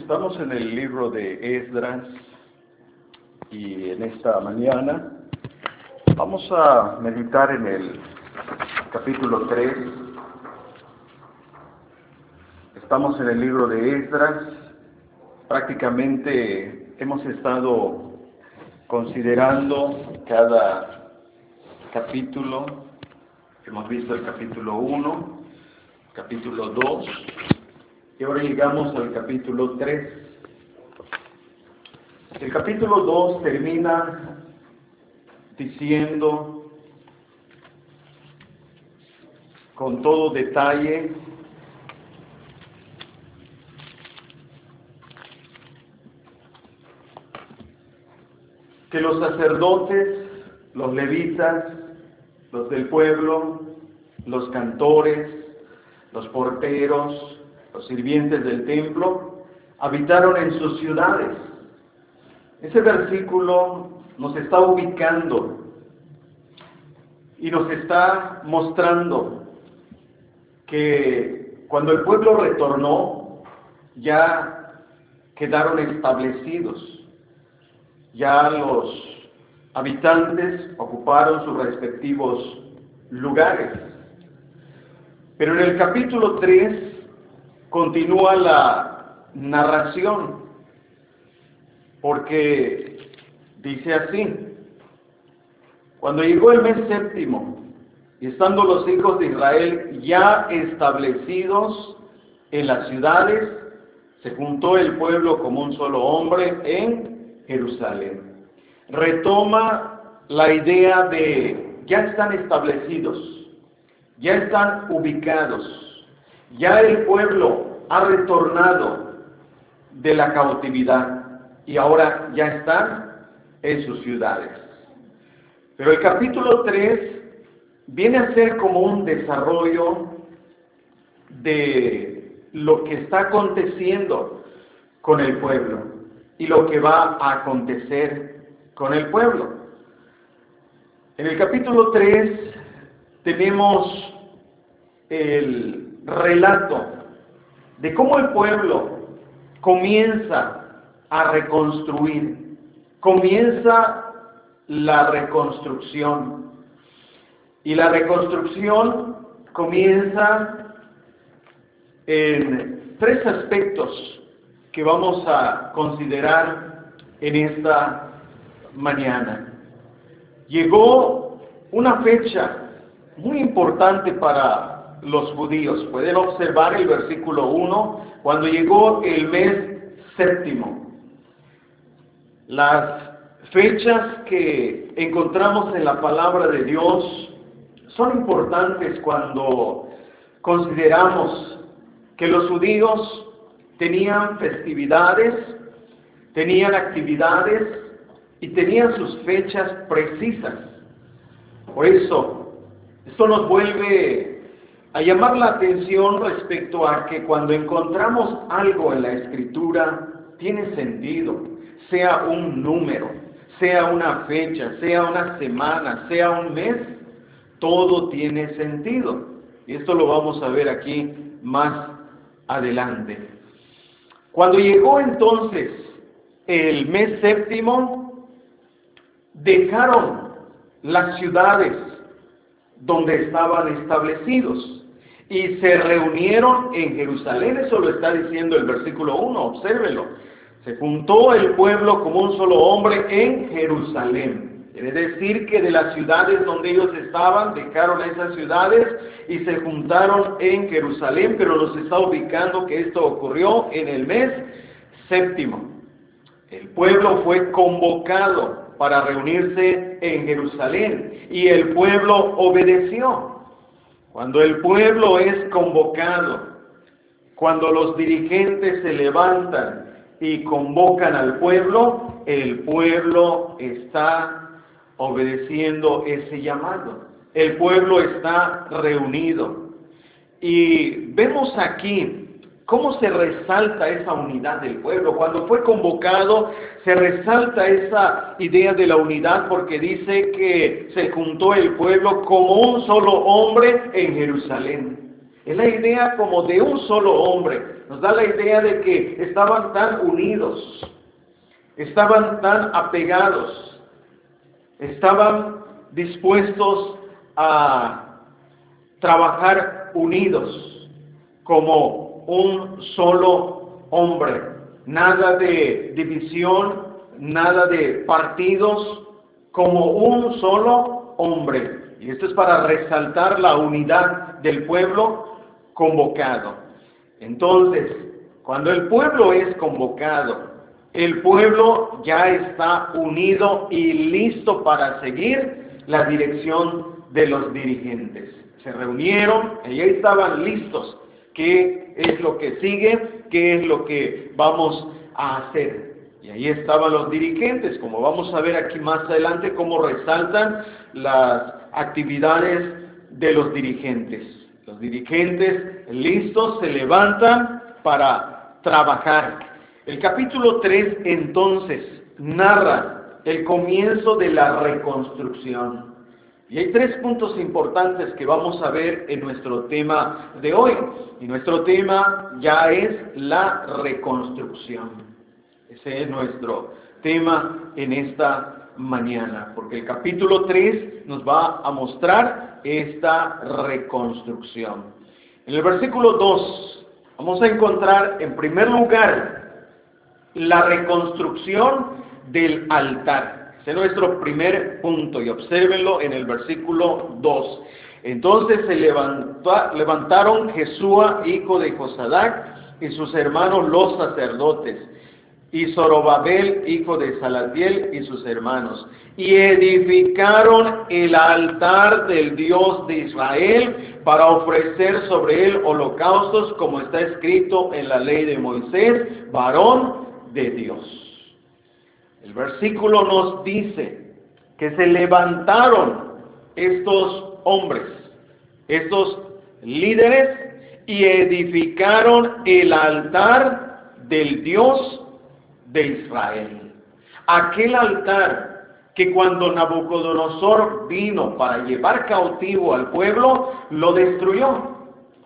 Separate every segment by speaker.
Speaker 1: Estamos en el libro de Esdras y en esta mañana vamos a meditar en el capítulo 3. Estamos en el libro de Esdras. Prácticamente hemos estado considerando cada capítulo. Hemos visto el capítulo 1, capítulo 2 y ahora llegamos al capítulo 3. El capítulo 2 termina diciendo con todo detalle que los sacerdotes, los levitas, los del pueblo, los cantores, los porteros, los sirvientes del templo, habitaron en sus ciudades. Ese versículo nos está ubicando y nos está mostrando que cuando el pueblo retornó, ya quedaron establecidos, ya los habitantes ocuparon sus respectivos lugares. Pero en el capítulo 3 continúa la narración, porque dice así, cuando llegó el mes séptimo, y estando los hijos de Israel ya establecidos en las ciudades, se juntó el pueblo como un solo hombre en Jerusalén. Retoma la idea de ya están establecidos, ya están ubicados, ya el pueblo ha retornado de la cautividad y ahora ya están en sus ciudades. Pero el capítulo 3 viene a ser como un desarrollo de lo que está aconteciendo con el pueblo y lo que va a acontecer con el pueblo. En el capítulo 3 tenemos el relato de cómo el pueblo comienza a reconstruir, comienza la reconstrucción. Y la reconstrucción comienza en tres aspectos que vamos a considerar en esta mañana. Llegó una fecha muy importante para los judíos. Pueden observar el versículo 1, cuando llegó el mes séptimo. Las fechas que encontramos en la palabra de Dios son importantes cuando consideramos que los judíos tenían festividades, tenían actividades y tenían sus fechas precisas. Por eso, esto nos vuelve a llamar la atención respecto a que cuando encontramos algo en la escritura, tiene sentido, sea un número, sea una fecha, sea una semana, sea un mes, todo tiene sentido. Y esto lo vamos a ver aquí más adelante. Cuando llegó entonces el mes séptimo, dejaron las ciudades donde estaban establecidos y se reunieron en Jerusalén. Eso lo está diciendo el versículo 1, obsérvelo. Se juntó el pueblo como un solo hombre en Jerusalén. Quiere decir que de las ciudades donde ellos estaban, dejaron esas ciudades y se juntaron en Jerusalén, pero nos está ubicando que esto ocurrió en el mes séptimo. El pueblo fue convocado para reunirse en Jerusalén y el pueblo obedeció. Cuando el pueblo es convocado, cuando los dirigentes se levantan y convocan al pueblo, el pueblo está obedeciendo ese llamado. El pueblo está reunido. Y vemos aquí ¿Cómo se resalta esa unidad del pueblo? Cuando fue convocado, se resalta esa idea de la unidad porque dice que se juntó el pueblo como un solo hombre en Jerusalén. Es la idea como de un solo hombre nos da la idea de que estaban tan unidos, estaban tan apegados, estaban dispuestos a trabajar unidos como un solo hombre. Nada de división, nada de partidos, como un solo hombre. Y esto es para resaltar la unidad del pueblo convocado. Entonces, cuando el pueblo es convocado, el pueblo ya está unido y listo para seguir la dirección de los dirigentes. Se reunieron y ahí estaban listos. ¿Qué es lo que sigue? ¿Qué es lo que vamos a hacer? Y ahí estaban los dirigentes, como vamos a ver aquí más adelante, cómo resaltan las actividades de los dirigentes. Los dirigentes listos se levantan para trabajar. El capítulo 3 entonces narra el comienzo de la reconstrucción. Y hay tres puntos importantes que vamos a ver en nuestro tema de hoy. Y nuestro tema ya es la reconstrucción. Ese es nuestro tema en esta mañana, porque el capítulo 3 nos va a mostrar esta reconstrucción. En el versículo 2 vamos a encontrar en primer lugar la reconstrucción del altar. Es nuestro primer punto y obsérvenlo en el versículo 2. Entonces se levantaron Jesúa, hijo de Josadac, y sus hermanos los sacerdotes, y Zorobabel, hijo de Salatiel, y sus hermanos, y edificaron el altar del Dios de Israel para ofrecer sobre él holocaustos, como está escrito en la ley de Moisés, varón de Dios. El versículo nos dice que se levantaron estos hombres, estos líderes, y edificaron el altar del Dios de Israel. Aquel altar que cuando Nabucodonosor vino para llevar cautivo al pueblo, lo destruyó.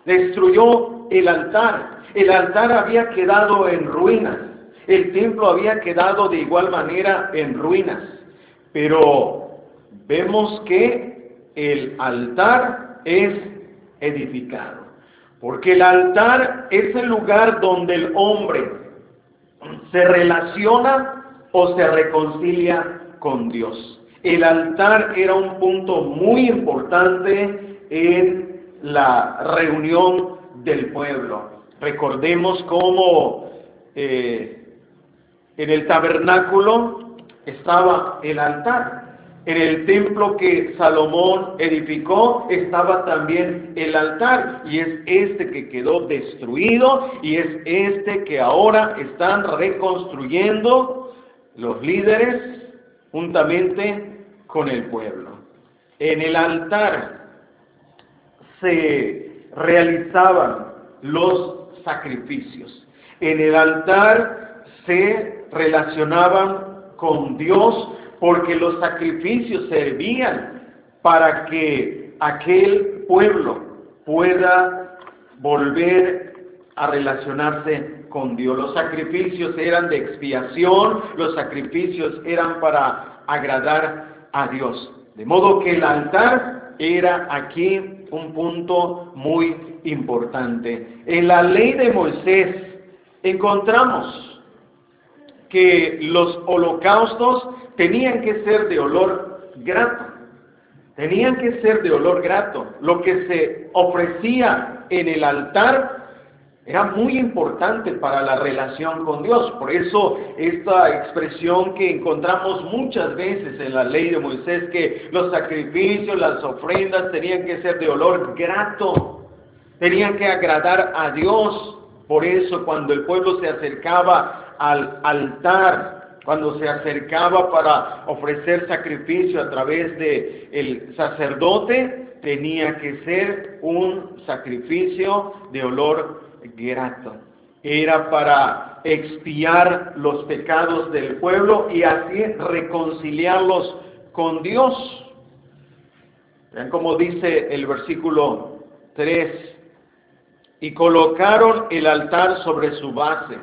Speaker 1: Destruyó el altar. El altar había quedado en ruinas. El templo había quedado de igual manera en ruinas, pero vemos que el altar es edificado, porque el altar es el lugar donde el hombre se relaciona o se reconcilia con Dios. El altar era un punto muy importante en la reunión del pueblo. Recordemos cómo eh, en el tabernáculo estaba el altar. En el templo que Salomón edificó estaba también el altar y es este que quedó destruido y es este que ahora están reconstruyendo los líderes juntamente con el pueblo. En el altar se realizaban los sacrificios. En el altar se relacionaban con Dios porque los sacrificios servían para que aquel pueblo pueda volver a relacionarse con Dios. Los sacrificios eran de expiación, los sacrificios eran para agradar a Dios. De modo que el altar era aquí un punto muy importante. En la ley de Moisés encontramos que los holocaustos tenían que ser de olor grato. Tenían que ser de olor grato. Lo que se ofrecía en el altar era muy importante para la relación con Dios. Por eso esta expresión que encontramos muchas veces en la ley de Moisés, que los sacrificios, las ofrendas tenían que ser de olor grato, tenían que agradar a Dios. Por eso cuando el pueblo se acercaba al altar cuando se acercaba para ofrecer sacrificio a través de el sacerdote tenía que ser un sacrificio de olor grato. Era para expiar los pecados del pueblo y así reconciliarlos con Dios. Vean como dice el versículo 3. Y colocaron el altar sobre su base,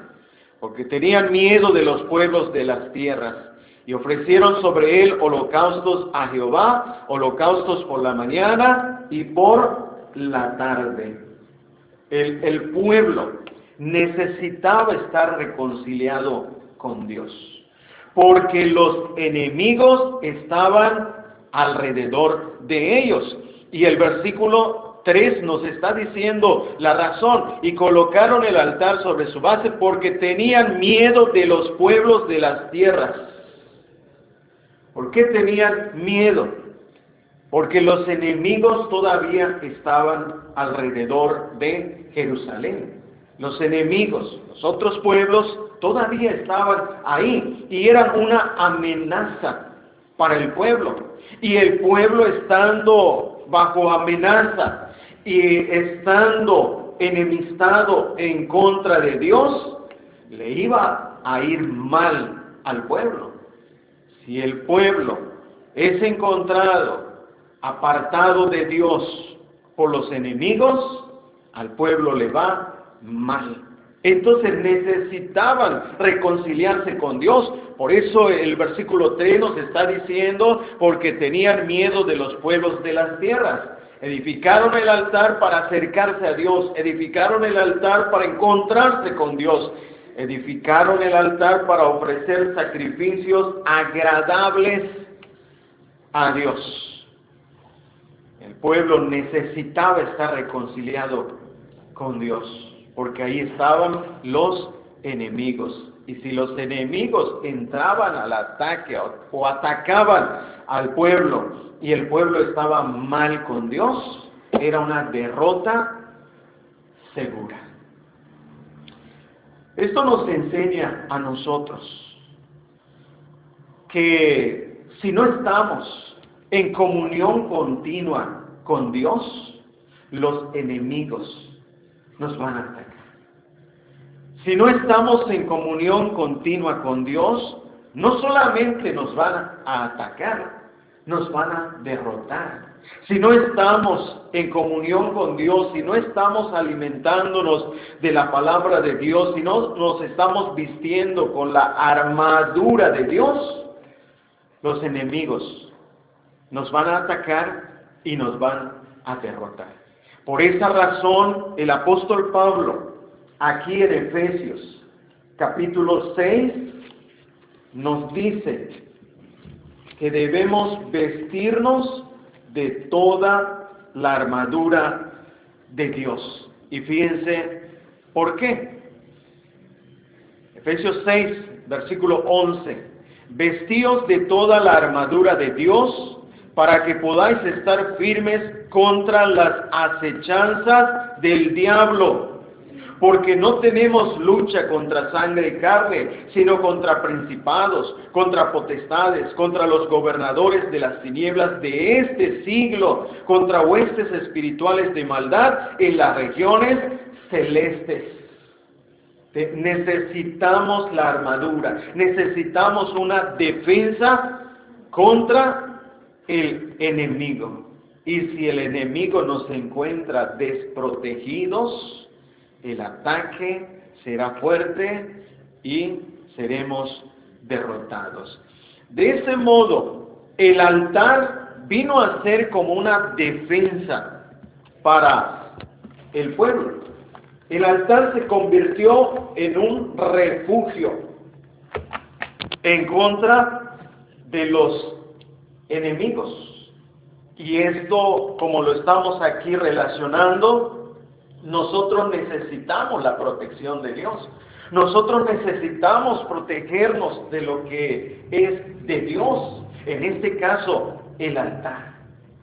Speaker 1: porque tenían miedo de los pueblos de las tierras, y ofrecieron sobre él holocaustos a Jehová, holocaustos por la mañana y por la tarde. El, el pueblo necesitaba estar reconciliado con Dios, porque los enemigos estaban alrededor de ellos. Y el versículo 3 nos está diciendo la razón, y colocaron el altar sobre su base porque tenían miedo de los pueblos de las tierras. ¿Por qué tenían miedo? Porque los enemigos todavía estaban alrededor de Jerusalén. Los enemigos, los otros pueblos, todavía estaban ahí y eran una amenaza para el pueblo. Y el pueblo estando bajo amenaza y estando enemistado en contra de Dios, le iba a ir mal al pueblo. Si el pueblo es encontrado apartado de Dios por los enemigos, al pueblo le va mal. Entonces necesitaban reconciliarse con Dios. Por eso el versículo 3 nos está diciendo, porque tenían miedo de los pueblos de las tierras. Edificaron el altar para acercarse a Dios, edificaron el altar para encontrarse con Dios, edificaron el altar para ofrecer sacrificios agradables a Dios. El pueblo necesitaba estar reconciliado con Dios porque ahí estaban los enemigos. Y si los enemigos entraban al ataque o, atacaban al pueblo y el pueblo estaba mal con Dios, era una derrota segura. Esto nos enseña a nosotros que si no estamos en comunión continua con Dios, los enemigos nos van a atacar. Si no estamos en comunión continua con Dios, no solamente nos van a atacar, nos van a derrotar. Si no estamos en comunión con Dios, si no estamos alimentándonos de la palabra de Dios, si no nos estamos vistiendo con la armadura de Dios, los enemigos nos van a atacar y nos van a derrotar. Por esa razón, el apóstol Pablo, aquí en Efesios, capítulo 6, nos dice que debemos vestirnos de toda la armadura de Dios. Y fíjense, ¿por qué? Efesios 6, versículo 11. Vestíos de toda la armadura de Dios para que podáis estar firmes contra las acechanzas del diablo. Porque no tenemos lucha contra sangre y carne, sino contra principados, contra potestades, contra los gobernadores de las tinieblas de este siglo, contra huestes espirituales de maldad en las regiones celestes. Necesitamos la armadura, necesitamos una defensa contra el enemigo. Y si el enemigo nos encuentra desprotegidos, el ataque será fuerte y seremos derrotados. De ese modo, el altar vino a ser como una defensa para el pueblo. El altar se convirtió en un refugio en contra de los enemigos. Y esto, como lo estamos aquí relacionando, nosotros necesitamos la protección de Dios. Nosotros necesitamos protegernos de lo que es de Dios. En este caso, el altar.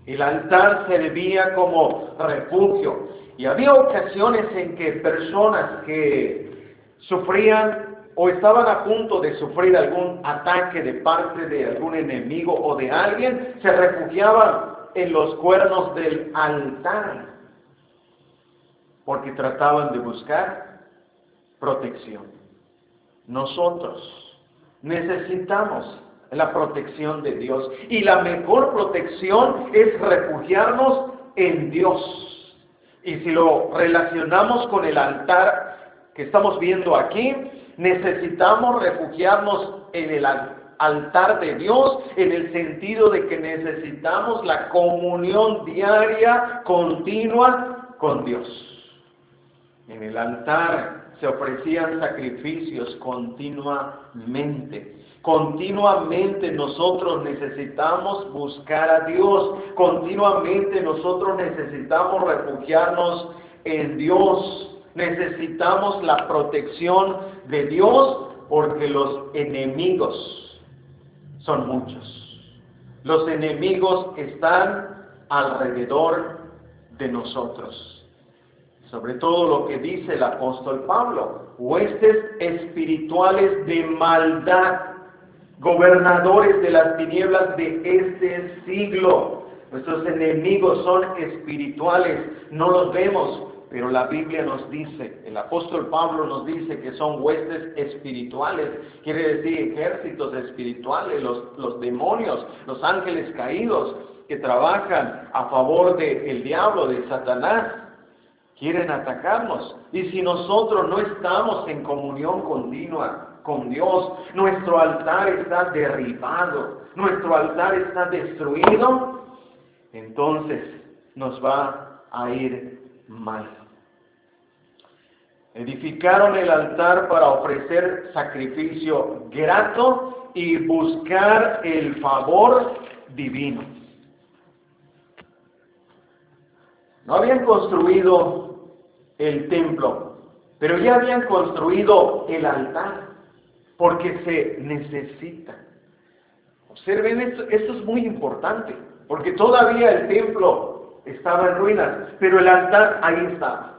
Speaker 1: El altar servía como refugio. Y había ocasiones en que personas que sufrían o estaban a punto de sufrir algún ataque de parte de algún enemigo o de alguien, se refugiaban en los cuernos del altar, porque trataban de buscar protección. Nosotros necesitamos la protección de Dios y la mejor protección es refugiarnos en Dios. Y si lo relacionamos con el altar que estamos viendo aquí, necesitamos refugiarnos en el altar de Dios en el sentido de que necesitamos la comunión diaria, continua con Dios. En el altar se ofrecían sacrificios continuamente. Continuamente nosotros necesitamos buscar a Dios. Continuamente nosotros necesitamos refugiarnos en Dios. Necesitamos la protección de Dios porque los enemigos son muchos. Los enemigos están alrededor de nosotros sobre todo lo que dice el apóstol Pablo, huestes espirituales de maldad, gobernadores de las tinieblas de este siglo. Nuestros enemigos son espirituales, no los vemos, pero la Biblia nos dice, el apóstol Pablo nos dice que son huestes espirituales, quiere decir ejércitos espirituales, los, los demonios, los ángeles caídos que trabajan a favor del diablo, de Satanás quieren atacarnos. Y si nosotros no estamos en comunión continua con Dios, nuestro altar está derribado, nuestro altar está destruido, entonces nos va a ir mal. Edificaron el altar para ofrecer sacrificio grato y buscar el favor divino. No habían construido el templo, pero ya habían construido el altar, porque se necesita. Observen esto, esto es muy importante, porque todavía el templo estaba en ruinas, pero el altar ahí está.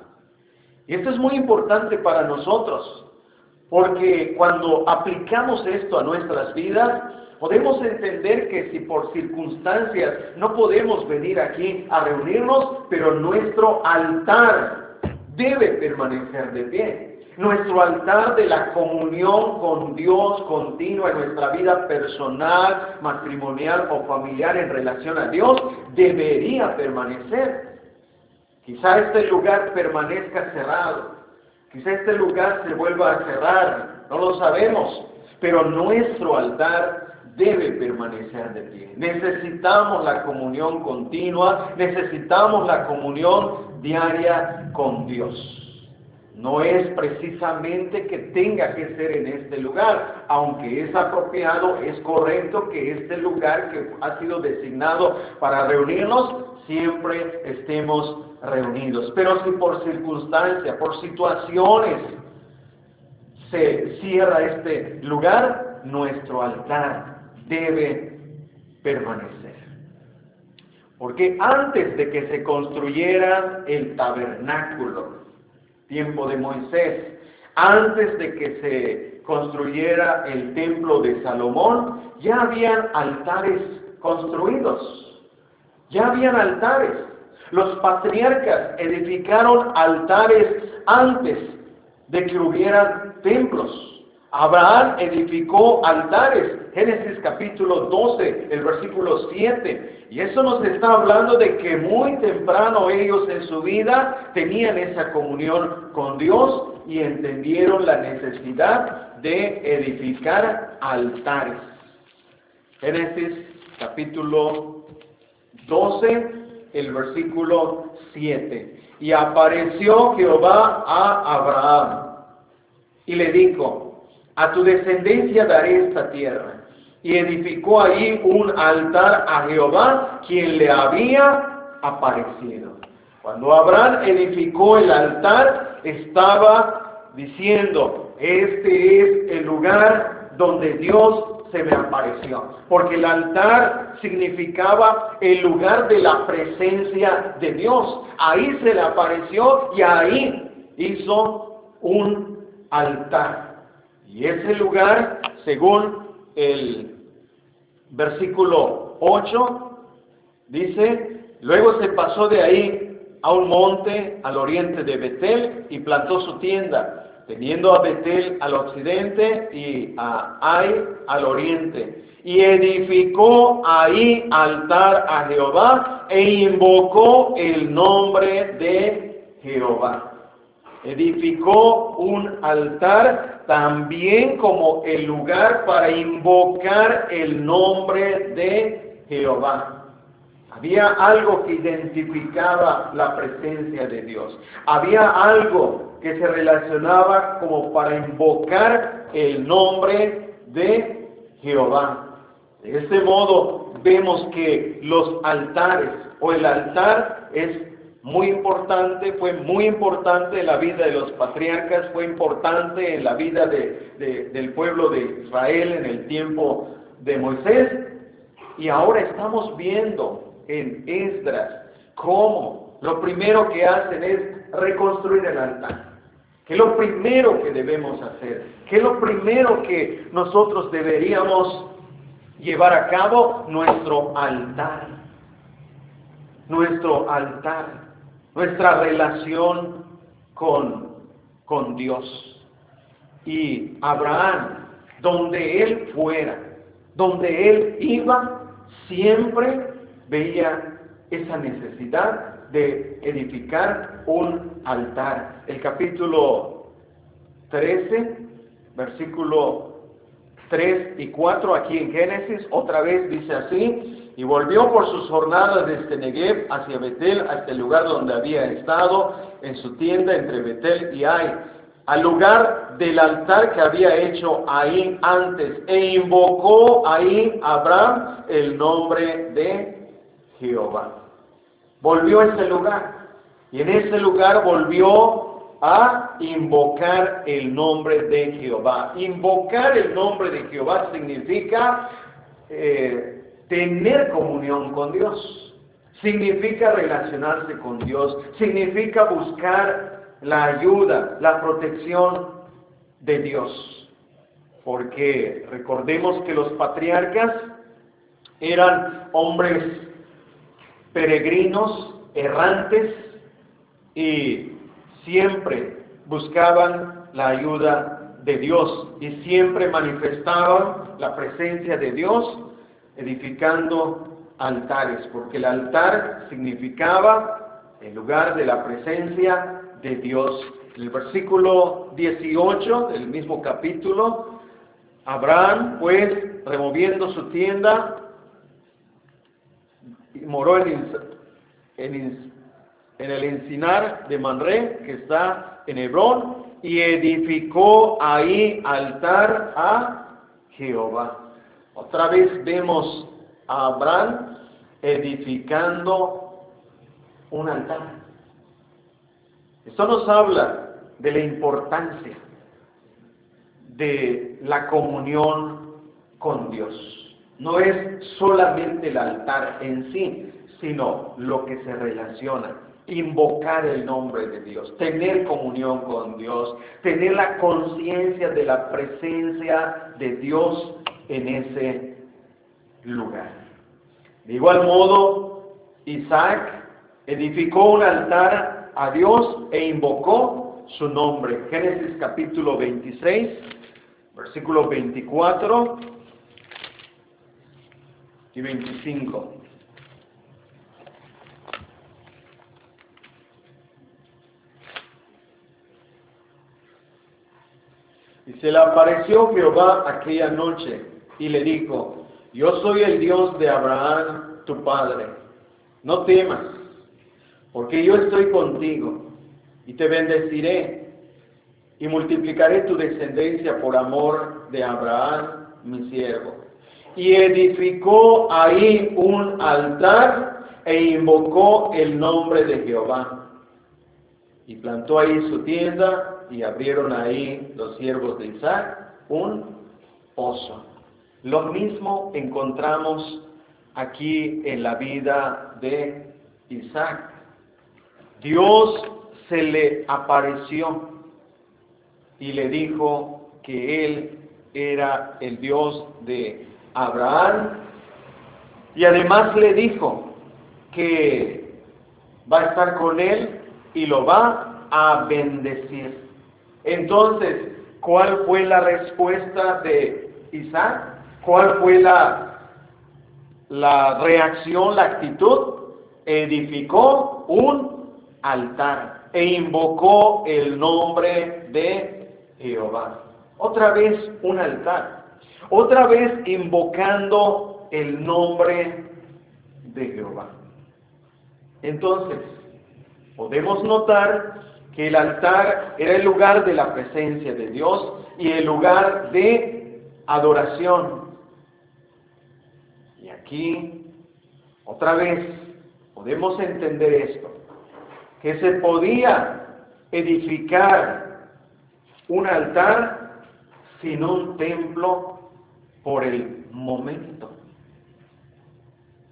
Speaker 1: Y esto es muy importante para nosotros, porque cuando aplicamos esto a nuestras vidas, podemos entender que si por circunstancias no podemos venir aquí a reunirnos, pero nuestro altar debe permanecer de pie. Nuestro altar de la comunión con Dios continua en nuestra vida personal, matrimonial o familiar en relación a Dios debería permanecer. Quizá este lugar permanezca cerrado, quizá este lugar se vuelva a cerrar, no lo sabemos, pero nuestro altar debe permanecer de pie. Necesitamos la comunión continua, necesitamos la comunión diaria con Dios. No es precisamente que tenga que ser en este lugar, aunque es apropiado, es correcto que este lugar que ha sido designado para reunirnos, siempre estemos reunidos. Pero si por circunstancia, por situaciones, se cierra este lugar, nuestro altar debe permanecer. Porque antes de que se construyera el tabernáculo, tiempo de Moisés, antes de que se construyera el templo de Salomón, ya habían altares construidos, ya habían altares. Los patriarcas edificaron altares antes de que hubieran templos. Abraham edificó altares, Génesis capítulo 12, el versículo 7. Y eso nos está hablando de que muy temprano ellos en su vida tenían esa comunión con Dios y entendieron la necesidad de edificar altares. Génesis capítulo 12, el versículo 7. Y apareció Jehová a Abraham y le dijo, a tu descendencia daré esta tierra. Y edificó allí un altar a Jehová, quien le había aparecido. Cuando Abraham edificó el altar, estaba diciendo, este es el lugar donde Dios se me apareció. Porque el altar significaba el lugar de la presencia de Dios. Ahí se le apareció y ahí hizo un altar. Y ese lugar, según el versículo 8, dice, luego se pasó de ahí a un monte al oriente de Betel y plantó su tienda, teniendo a Betel al occidente y a Ai al oriente. Y edificó ahí altar a Jehová e invocó el nombre de Jehová. Edificó un altar también como el lugar para invocar el nombre de Jehová. Había algo que identificaba la presencia de Dios. Había algo que se relacionaba como para invocar el nombre de Jehová. De este modo vemos que los altares o el altar es muy importante, fue muy importante en la vida de los patriarcas, fue importante en la vida del pueblo de Israel en el tiempo de Moisés. Y ahora estamos viendo en Esdras cómo lo primero que hacen es reconstruir el altar. ¿Qué es lo primero que debemos hacer? ¿Qué es lo primero que nosotros deberíamos llevar a cabo? Nuestro altar. Nuestro altar. Nuestra relación con, con Dios. Y Abraham, donde él fuera, donde él iba, siempre veía esa necesidad de edificar un altar. El capítulo 13, versículo 3 y 4 aquí en Génesis, otra vez dice así, y volvió por sus jornadas desde Negev hacia Betel, hasta el lugar donde había estado, en su tienda entre Betel y Ai, al lugar del altar que había hecho ahí antes, e invocó ahí Abraham el nombre de Jehová. Volvió a ese lugar y en ese lugar volvió a invocar el nombre de Jehová. Invocar el nombre de Jehová significa eh, tener comunión con Dios. Significa relacionarse con Dios. Significa buscar la ayuda, la protección de Dios. Porque recordemos que los patriarcas eran hombres peregrinos, errantes, y siempre buscaban la ayuda de Dios y siempre manifestaban la presencia de Dios edificando altares, porque el altar significaba el lugar de la presencia de Dios. En el versículo 18 del mismo capítulo, Abraham, pues, removiendo su tienda, moró en, el encinar de Manré, que está en Hebrón, y edificó ahí altar a Jehová. Otra vez vemos a Abraham edificando un altar. Esto nos habla de la importancia de la comunión con Dios no es solamente el altar en sí, sino lo que se relaciona. Invocar el nombre de Dios, tener comunión con Dios, tener la conciencia de la presencia de Dios en ese lugar. De igual modo, Isaac edificó un altar a Dios e invocó su nombre. Génesis capítulo 26, versículo 24 y 25. Y se le apareció Jehová aquella noche y le dijo, yo soy el Dios de Abraham, tu padre. No temas, porque yo estoy contigo y te bendeciré y multiplicaré tu descendencia por amor de Abraham, mi siervo y edificó ahí un altar e invocó el nombre de Jehová. Y plantó ahí su tienda y abrieron ahí los siervos de Isaac un pozo. Lo mismo encontramos aquí en la vida de Isaac. Dios se le apareció y le dijo que él era el Dios de Abraham y además le dijo que va a estar con él y lo va a bendecir. Entonces, ¿cuál fue la respuesta de Isaac? ¿Cuál fue la, la reacción, la actitud? Edificó un altar. e invocó el nombre de Jehová. Otra vez un altar. Otra vez invocando el nombre de Jehová. Entonces, podemos notar que el altar era el lugar de la presencia de Dios y el lugar de adoración. Aquí, otra vez, podemos entender esto, que se podía edificar un altar sin un templo por el momento.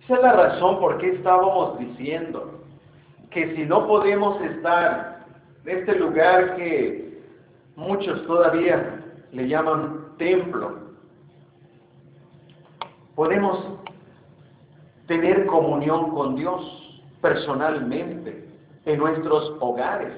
Speaker 1: Esa es la razón por qué estábamos diciendo que si no podemos estar en este lugar que muchos todavía le llaman templo, podemos tener comunión con Dios personalmente en nuestros hogares.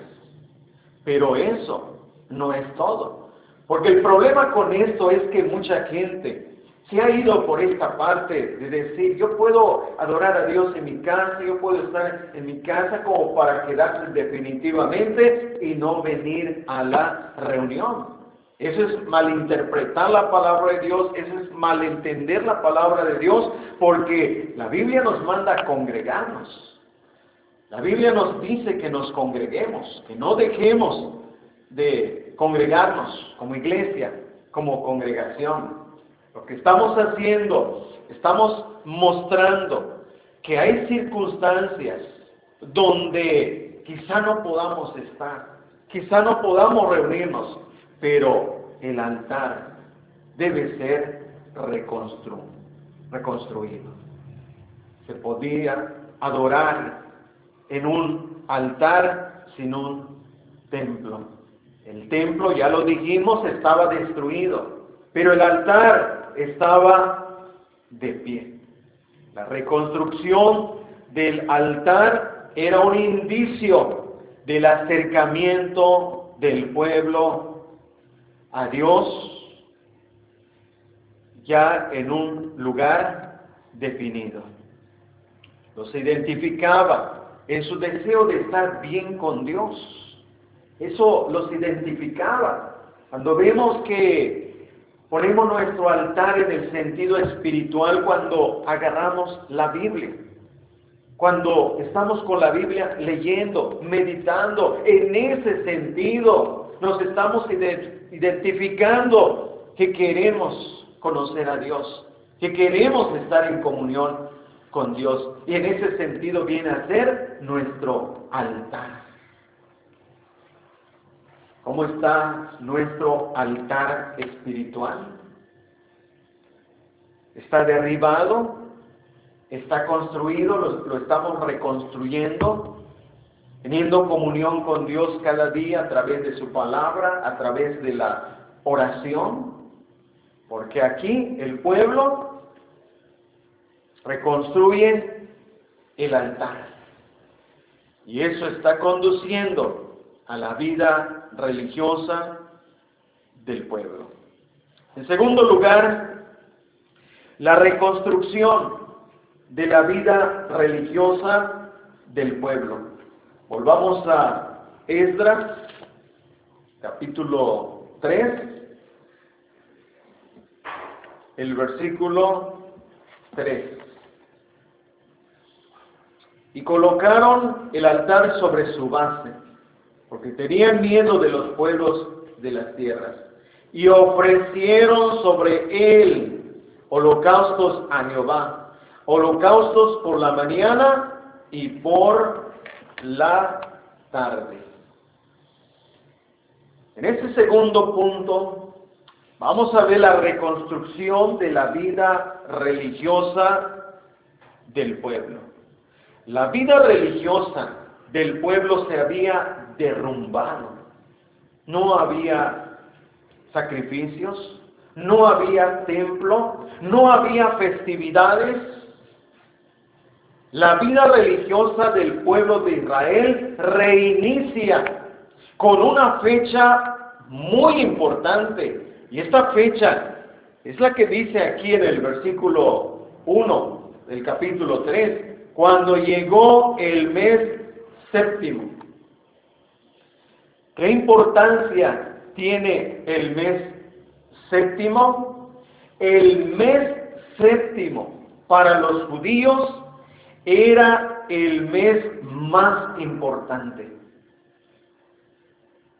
Speaker 1: Pero eso no es todo. Porque el problema con esto es que mucha gente se ha ido por esta parte de decir, yo puedo adorar a Dios en mi casa, yo puedo estar en mi casa como para quedarse definitivamente y no venir a la reunión. Eso es malinterpretar la palabra de Dios, eso es malentender la palabra de Dios, porque la Biblia nos manda a congregarnos. La Biblia nos dice que nos congreguemos, que no dejemos de congregarnos como iglesia, como congregación. Lo que estamos haciendo, estamos mostrando que hay circunstancias donde quizá no podamos estar, quizá no podamos reunirnos, pero el altar debe ser reconstruido. Se podía adorar en un altar sin un templo. El templo, ya lo dijimos, estaba destruido, pero el altar estaba de pie. La reconstrucción del altar era un indicio del acercamiento del pueblo a Dios ya en un lugar definido. Los identificaba en su deseo de estar bien con Dios. Eso los identificaba. Cuando vemos que Ponemos nuestro altar en el sentido espiritual cuando agarramos la Biblia. Cuando estamos con la Biblia leyendo, meditando, en ese sentido nos estamos identificando que queremos conocer a Dios, que queremos estar en comunión con Dios. Y en ese sentido viene a ser nuestro altar. ¿Cómo está nuestro altar espiritual? ¿Está derribado? ¿Está construido? ¿Lo, estamos reconstruyendo? Teniendo comunión con Dios cada día a través de su palabra, a través de la oración. Porque aquí el pueblo reconstruye el altar. Y eso está conduciendo a la vida religiosa del pueblo. En segundo lugar, la reconstrucción de la vida religiosa del pueblo. Volvamos a Esdras, capítulo 3, el versículo 3. Y colocaron el altar sobre su base porque tenían miedo de los pueblos de las tierras, y ofrecieron sobre él holocaustos a Jehová, holocaustos por la mañana y por la tarde. En este segundo punto, vamos a ver la reconstrucción de la vida religiosa del pueblo. La vida religiosa del pueblo se había derrumbado. No había sacrificios, no había templo, no había festividades. La vida religiosa del pueblo de Israel reinicia con una fecha muy importante. Y esta fecha es la que dice aquí en el versículo 1 del capítulo 3, cuando llegó el mes séptimo ¿Qué importancia tiene el mes séptimo? El mes séptimo para los judíos era el mes más importante.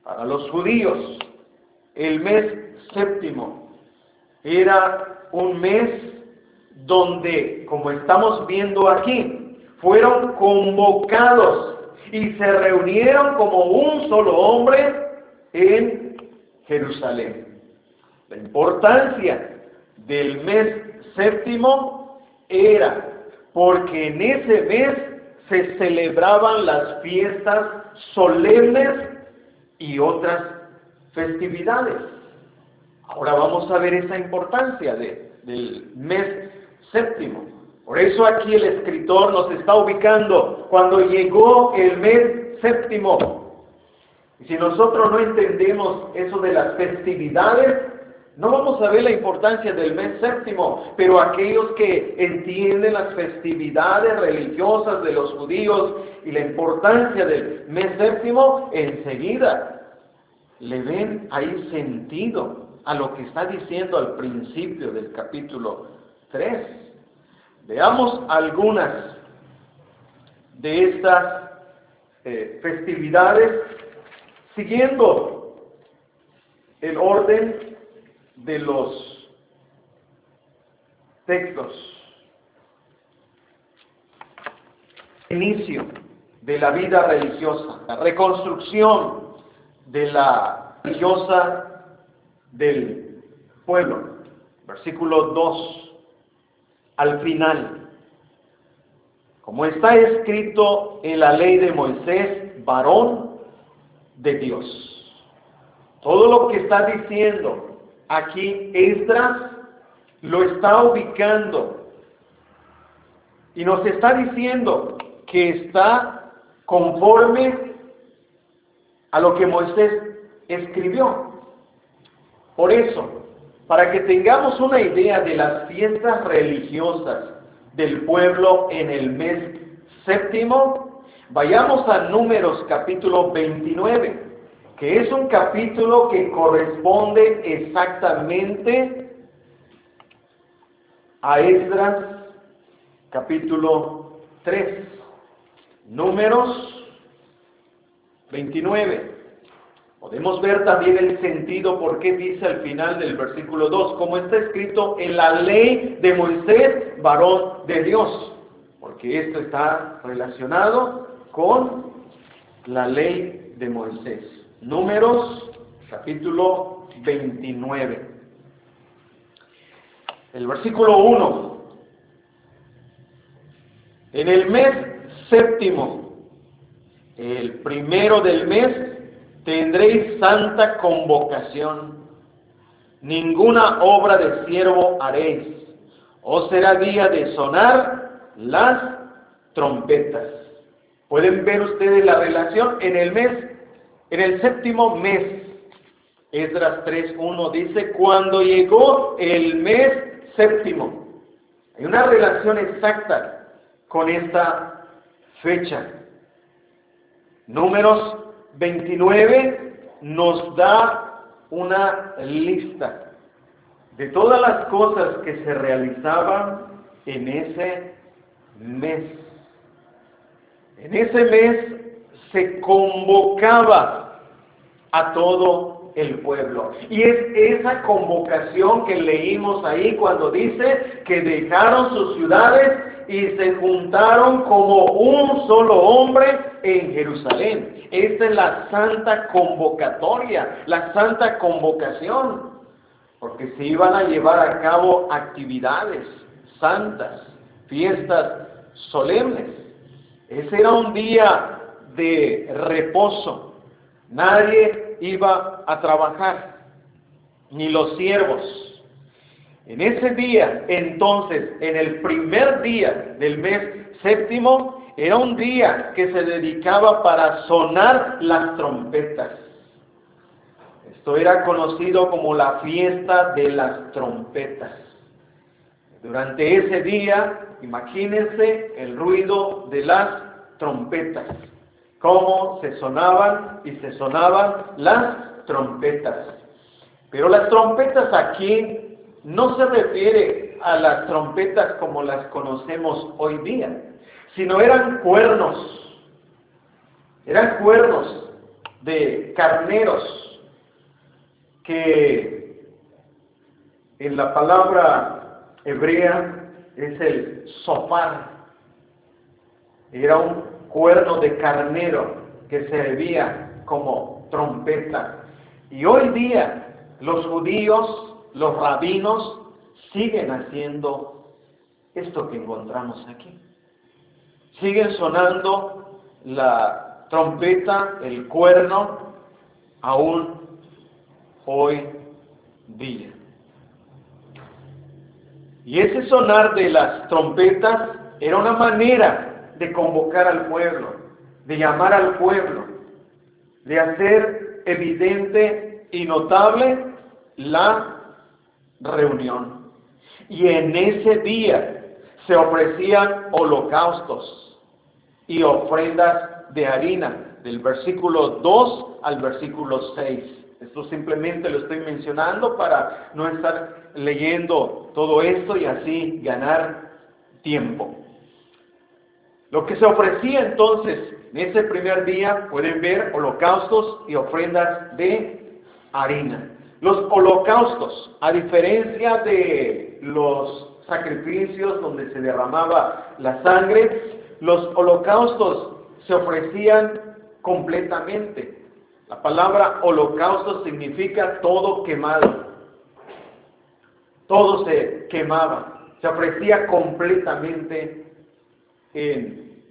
Speaker 1: Para los judíos, el mes séptimo era un mes donde, como estamos viendo aquí, fueron convocados y se reunieron como un solo hombre en Jerusalén. La importancia del mes séptimo era porque en ese mes se celebraban las fiestas solemnes y otras festividades. Ahora vamos a ver esa importancia del mes séptimo. Por eso aquí el escritor nos está ubicando cuando llegó el mes séptimo. Y si nosotros no entendemos eso de las festividades, no vamos a ver la importancia del mes séptimo, pero aquellos que entienden las festividades religiosas de los judíos y la importancia del mes séptimo, enseguida le ven ahí sentido a lo que está diciendo al principio del capítulo 3. Veamos algunas de estas eh, festividades siguiendo el orden de los textos. Inicio de la vida religiosa, la reconstrucción de la religiosa del pueblo. Versículo 2 al final. Como está escrito en la ley de Moisés, varón de Dios. Todo lo que está diciendo aquí Esdras lo está ubicando y nos está diciendo que está conforme a lo que Moisés escribió. Por eso, para que tengamos una idea de las fiestas religiosas del pueblo en el mes séptimo, vayamos a Números capítulo 29, que es un capítulo que corresponde exactamente a Esdras capítulo 3. Números 29. Podemos ver también el sentido por qué dice al final del versículo 2, como está escrito en la ley de Moisés, varón de Dios, porque esto está relacionado con la ley de Moisés. Números capítulo 29. El versículo 1. En el mes séptimo, el primero del mes, tendréis santa convocación. Ninguna obra de siervo haréis. O será día de sonar las trompetas. Pueden ver ustedes la relación en el mes, en el séptimo mes. Esdras 3.1 dice, cuando llegó el mes séptimo. Hay una relación exacta con esta fecha. Números 29 nos da una lista de todas las cosas que se realizaban en ese mes. En ese mes se convocaba a todo el pueblo. Y es esa convocación que leímos ahí cuando dice que dejaron sus ciudades y se juntaron como un solo hombre en Jerusalén. Esta es la santa convocatoria, la santa convocación, porque se iban a llevar a cabo actividades santas, fiestas solemnes. Ese era un día de reposo. Nadie iba a trabajar, ni los siervos. En ese día, entonces, en el primer día del mes séptimo, era un día que se dedicaba para sonar las trompetas. Esto era conocido como la fiesta de las trompetas. Durante ese día, imagínense el ruido de las trompetas. Cómo se sonaban y se sonaban las trompetas. Pero las trompetas aquí no se refiere a las trompetas como las conocemos hoy día, sino eran cuernos, eran cuernos de carneros que en la palabra hebrea es el sofar. Era un cuerno de carnero que servía como trompeta. Y hoy día los judíos, los rabinos, siguen haciendo esto que encontramos aquí. Siguen sonando la trompeta, el cuerno, aún hoy día. Y ese sonar de las trompetas era una manera de convocar al pueblo, de llamar al pueblo, de hacer evidente y notable la reunión. Y en ese día se ofrecían holocaustos y ofrendas de harina, del versículo 2 al versículo 6. Esto simplemente lo estoy mencionando para no estar leyendo todo esto y así ganar tiempo. Lo que se ofrecía entonces en ese primer día, pueden ver holocaustos y ofrendas de harina. Los holocaustos, a diferencia de los sacrificios donde se derramaba la sangre, los holocaustos se ofrecían completamente. La palabra holocausto significa todo quemado. Todo se quemaba, se ofrecía completamente en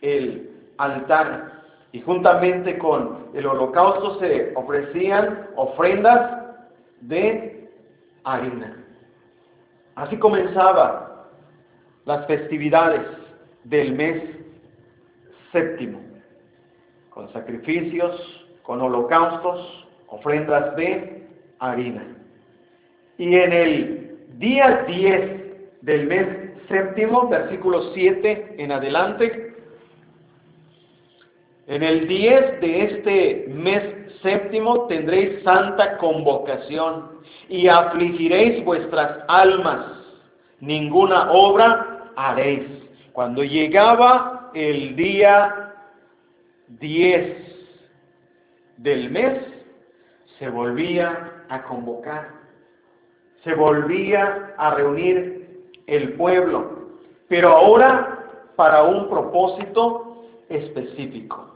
Speaker 1: el altar. Y juntamente con el holocausto se ofrecían ofrendas de harina. Así comenzaba las festividades del mes séptimo, con sacrificios, con holocaustos, ofrendas de harina. Y en el día 10 del mes séptimo, versículo 7 en adelante, en el 10 de este mes séptimo tendréis santa convocación y afligiréis vuestras almas, ninguna obra haréis. Cuando llegaba el día 10 del mes, se volvía a convocar, se volvía a reunir el pueblo, pero ahora para un propósito específico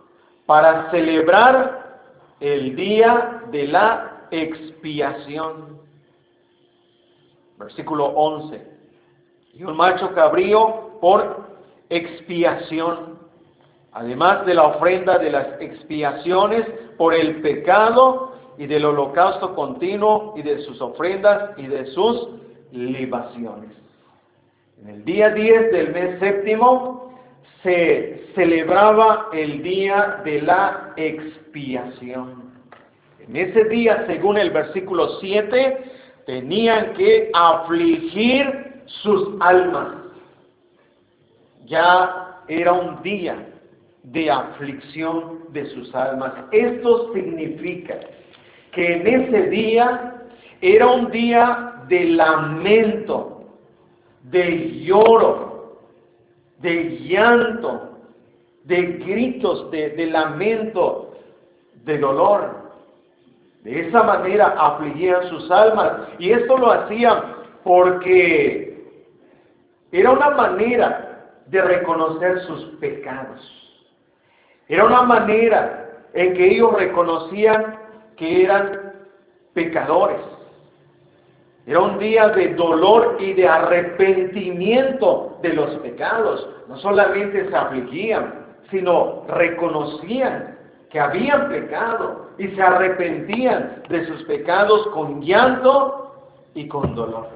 Speaker 1: para celebrar el día de la expiación. Versículo 11. Y un macho cabrío por expiación, además de la ofrenda de las expiaciones por el pecado y del holocausto continuo y de sus ofrendas y de sus libaciones. El día 10 del mes séptimo se celebraba el día de la expiación. En ese día, según el versículo 7, tenían que afligir sus almas. Ya era un día de aflicción de sus almas. Esto significa que en ese día era un día de lamento, de lloro, de llanto, de gritos, de, lamento, de dolor. De esa manera afligían sus almas. Y esto lo hacían porque era una manera de reconocer sus pecados. Era una manera en que ellos reconocían que eran pecadores. Era un día de dolor y de arrepentimiento de los pecados. No solamente se afligían, sino reconocían que habían pecado y se arrepentían de sus pecados con llanto y con dolor.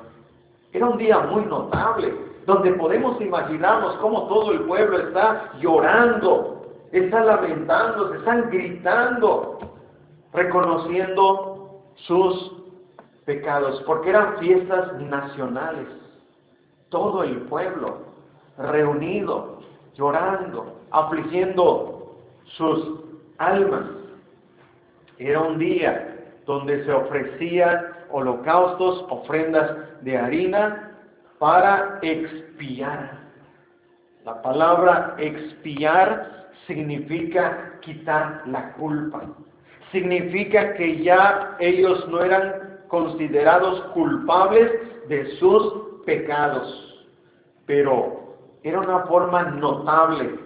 Speaker 1: Era un día muy notable, donde podemos imaginarnos cómo todo el pueblo está llorando, está lamentando, están gritando, reconociendo sus pecados, porque eran fiestas nacionales. Todo el pueblo reunido, llorando, afligiendo sus almas. Era un día donde se ofrecían holocaustos, ofrendas de harina para expiar. La palabra expiar significa quitar la culpa. Significa que ya ellos no eran considerados culpables de sus pecados. Pero era una forma notable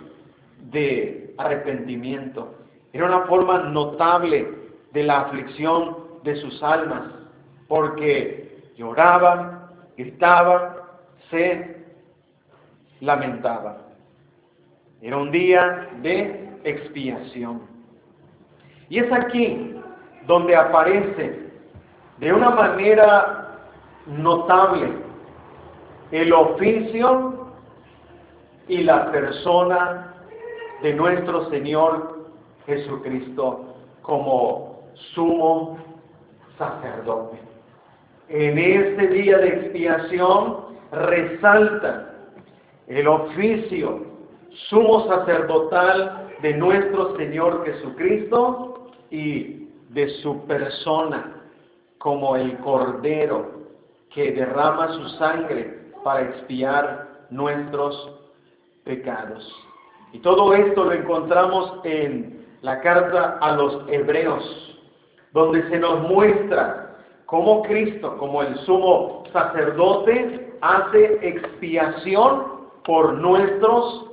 Speaker 1: de arrepentimiento. Era una forma notable de la aflicción de sus almas, porque lloraban, gritaban, se lamentaban. Era un día de expiación. Y es aquí donde aparece de una manera notable el oficio y la persona de nuestro Señor Jesucristo como sumo sacerdote. En este día de expiación resalta el oficio sumo sacerdotal de nuestro Señor Jesucristo y de su persona como el Cordero que derrama su sangre para expiar nuestros pecados. Y todo esto lo encontramos en la carta a los hebreos, donde se nos muestra cómo Cristo, como el sumo sacerdote, hace expiación por nuestros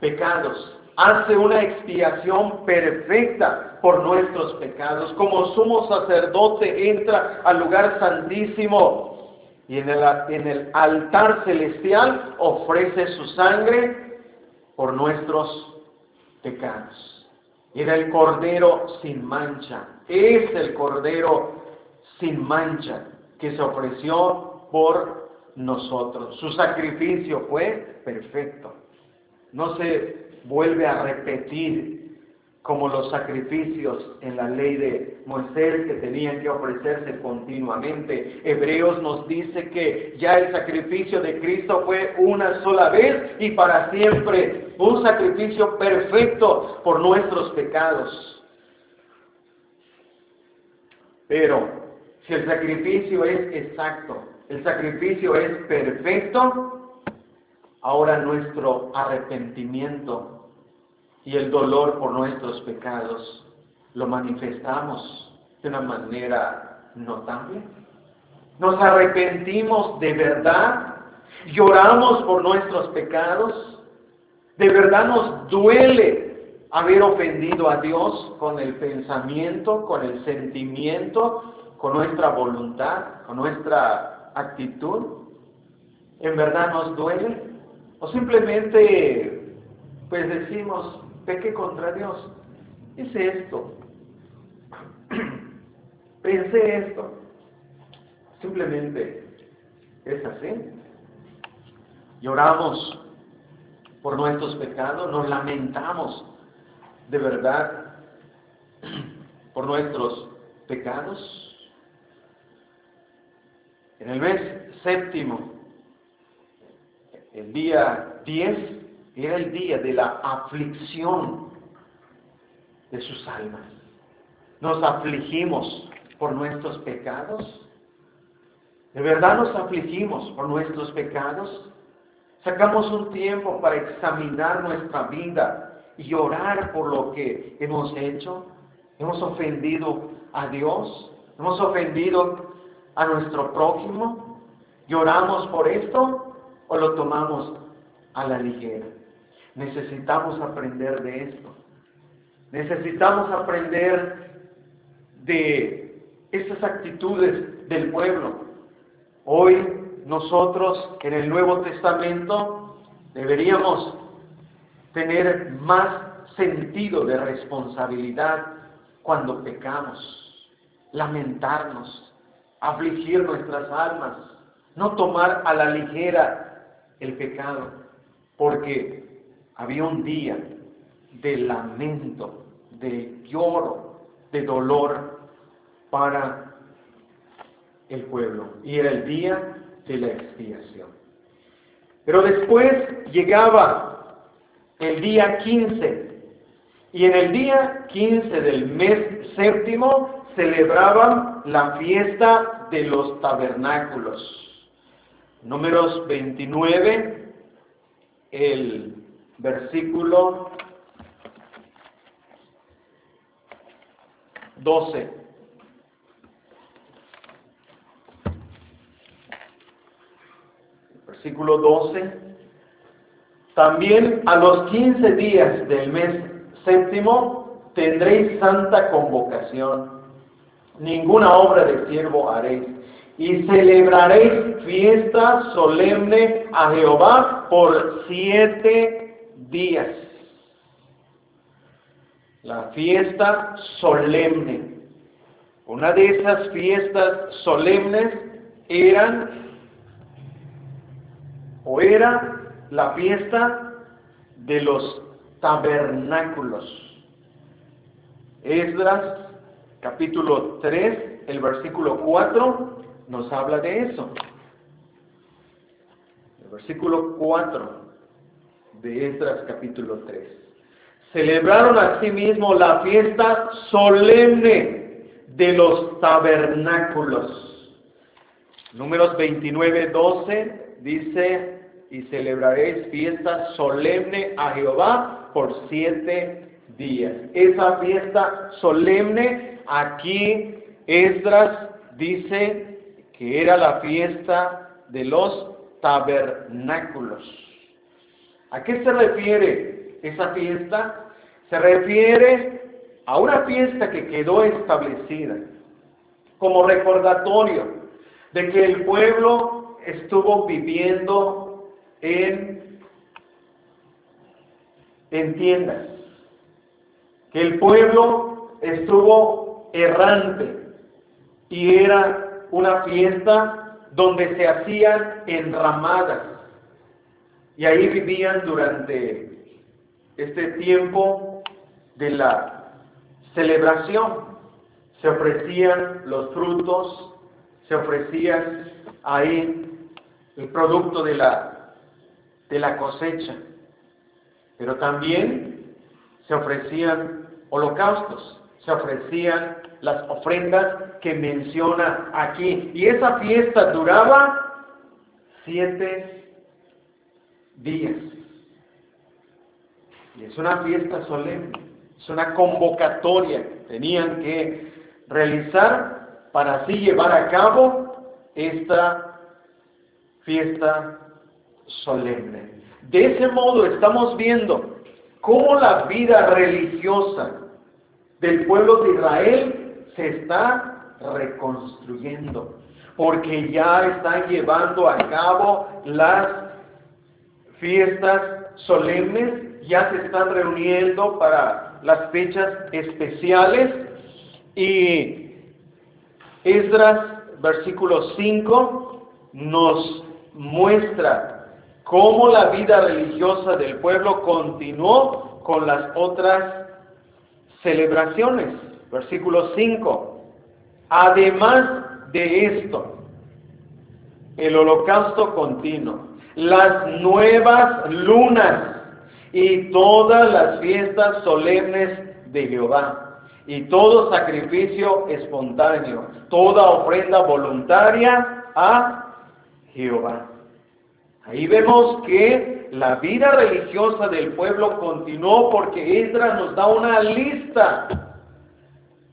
Speaker 1: pecados. Hace una expiación perfecta por nuestros pecados. Como sumo sacerdote entra al lugar santísimo y en el, en el altar celestial ofrece su sangre por nuestros pecados. Era el cordero sin mancha. Es el cordero sin mancha que se ofreció por nosotros. Su sacrificio fue perfecto. No se vuelve a repetir como los sacrificios en la ley de Moisés que tenían que ofrecerse continuamente. Hebreos nos dice que ya el sacrificio de Cristo fue una sola vez y para siempre, un sacrificio perfecto por nuestros pecados. Pero si el sacrificio es exacto, el sacrificio es perfecto, ahora nuestro arrepentimiento y el dolor por nuestros pecados lo manifestamos de una manera notable. Nos arrepentimos de verdad, lloramos por nuestros pecados, de verdad nos duele haber ofendido a Dios con el pensamiento, con el sentimiento, con nuestra voluntad, con nuestra actitud. ¿En verdad nos duele? ¿O simplemente pues decimos, peque contra Dios. Hice esto. Pensé esto. Simplemente es así. Lloramos por nuestros pecados, nos lamentamos de verdad por nuestros pecados. En el mes séptimo, el día 10, era el día de la aflicción de sus almas. Nos afligimos por nuestros pecados. ¿De verdad nos afligimos por nuestros pecados? Sacamos un tiempo para examinar nuestra vida y orar por lo que hemos hecho. Hemos ofendido a Dios. Hemos ofendido a nuestro prójimo. ¿Lloramos por esto o lo tomamos a la ligera? Necesitamos aprender de esto. Necesitamos aprender de estas actitudes del pueblo. Hoy nosotros en el Nuevo Testamento deberíamos tener más sentido de responsabilidad cuando pecamos, lamentarnos, afligir nuestras almas, no tomar a la ligera el pecado, porque había un día de lamento, de lloro, de dolor para el pueblo. Y era el día de la expiación. Pero después llegaba el día 15 Y en el día 15 del mes séptimo celebraban la fiesta de los tabernáculos. Números 29, el versículo 12. Versículo 12. También a los 15 días del mes séptimo tendréis santa convocación. Ninguna obra de siervo haréis. Y celebraréis fiesta solemne a Jehová por siete días la fiesta solemne. Una de esas fiestas solemnes eran o era la fiesta de los tabernáculos. Esdras capítulo 3, el versículo 4 nos habla de eso. El versículo 4 de Esdras capítulo 3 celebraron asimismo la fiesta solemne de los tabernáculos. Números 29, 12 dice, y celebraréis fiesta solemne a Jehová por siete días. Esa fiesta solemne, aquí Esdras dice que era la fiesta de los tabernáculos. ¿A qué se refiere esa fiesta se refiere a una fiesta que quedó establecida como recordatorio de que el pueblo estuvo viviendo en, en tiendas, que el pueblo estuvo errante y era una fiesta donde se hacían enramadas y ahí vivían durante este tiempo de la celebración. Se ofrecían los frutos, se ofrecían ahí el producto de la, de la cosecha, pero también se ofrecían holocaustos, se ofrecían las ofrendas que menciona aquí. Y esa fiesta duraba siete días. Y es una fiesta solemne, es una convocatoria que tenían que realizar para así llevar a cabo esta fiesta solemne. De ese modo estamos viendo cómo la vida religiosa del pueblo de Israel se está reconstruyendo, porque ya están llevando a cabo las fiestas solemnes ya se están reuniendo para las fechas especiales y Esdras versículo 5 nos muestra cómo la vida religiosa del pueblo continuó con las otras celebraciones. Versículo 5. Además de esto, el holocausto continuo, las nuevas lunas y todas las fiestas solemnes de Jehová, y todo sacrificio espontáneo, toda ofrenda voluntaria a Jehová. Ahí vemos que la vida religiosa del pueblo continuó porque Esdras nos da una lista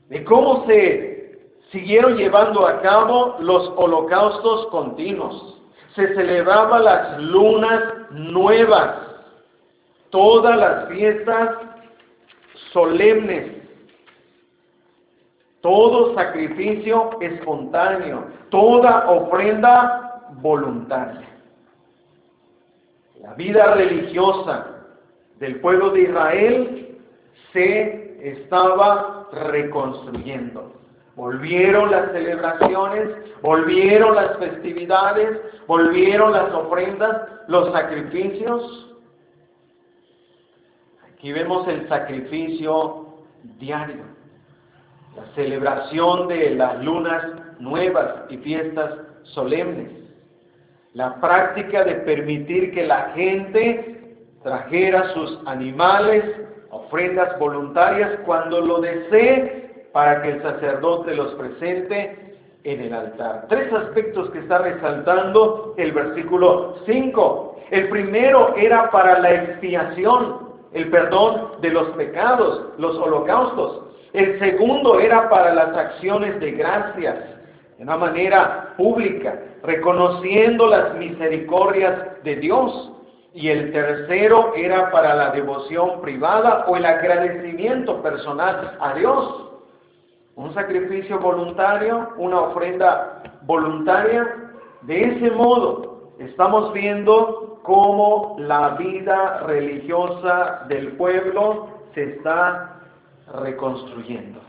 Speaker 1: de cómo se siguieron llevando a cabo los holocaustos continuos. Se celebraban las lunas nuevas todas las fiestas solemnes, todo sacrificio espontáneo, toda ofrenda voluntaria. La vida religiosa del pueblo de Israel se estaba reconstruyendo. Volvieron las celebraciones, volvieron las festividades, volvieron las ofrendas, los sacrificios, Aquí vemos el sacrificio diario, la celebración de las lunas nuevas y fiestas solemnes, la práctica de permitir que la gente trajera sus animales ofrendas voluntarias cuando lo desee para que el sacerdote los presente en el altar. Tres aspectos que está resaltando el versículo 5. El primero era para la expiación, el perdón de los pecados, los holocaustos. El segundo era para las acciones de gracias, de una manera pública, reconociendo las misericordias de Dios. Y el tercero era para la devoción privada o el agradecimiento personal a Dios. Un sacrificio voluntario, una ofrenda voluntaria. De ese modo, estamos viendo cómo la vida religiosa del pueblo se está reconstruyendo.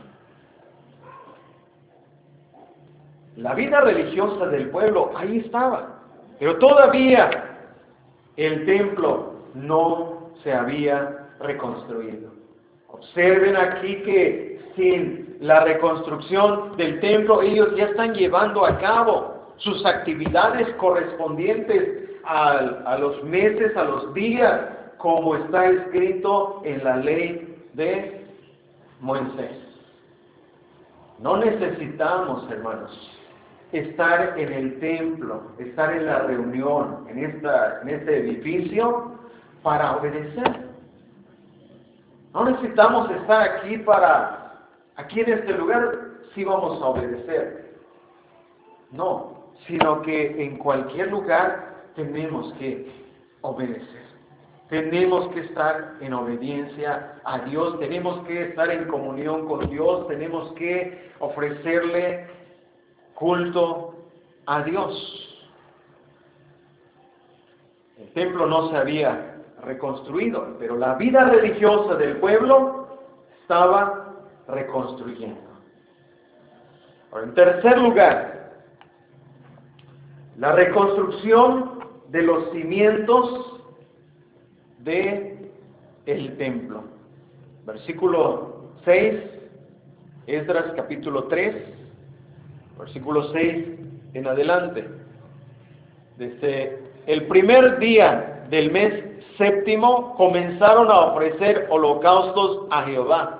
Speaker 1: La vida religiosa del pueblo ahí estaba, pero todavía el templo no se había reconstruido. Observen aquí que sin la reconstrucción del templo ellos ya están llevando a cabo sus actividades correspondientes a, los meses, a los días, como está escrito en la ley de Moisés. No necesitamos, hermanos, estar en el templo, estar en la reunión, en, esta, en este edificio, para obedecer. No necesitamos estar aquí para, aquí en este lugar, sí vamos a obedecer. No, sino que en cualquier lugar tenemos que obedecer. Tenemos que estar en obediencia a Dios, tenemos que estar en comunión con Dios, tenemos que ofrecerle culto a Dios. El templo no se había reconstruido, pero la vida religiosa del pueblo estaba reconstruyendo. en tercer lugar, la reconstrucción de los cimientos de el templo. Versículo 6, Esdras capítulo 3 versículo 6 en adelante. Desde el primer día del mes séptimo comenzaron a ofrecer holocaustos a Jehová.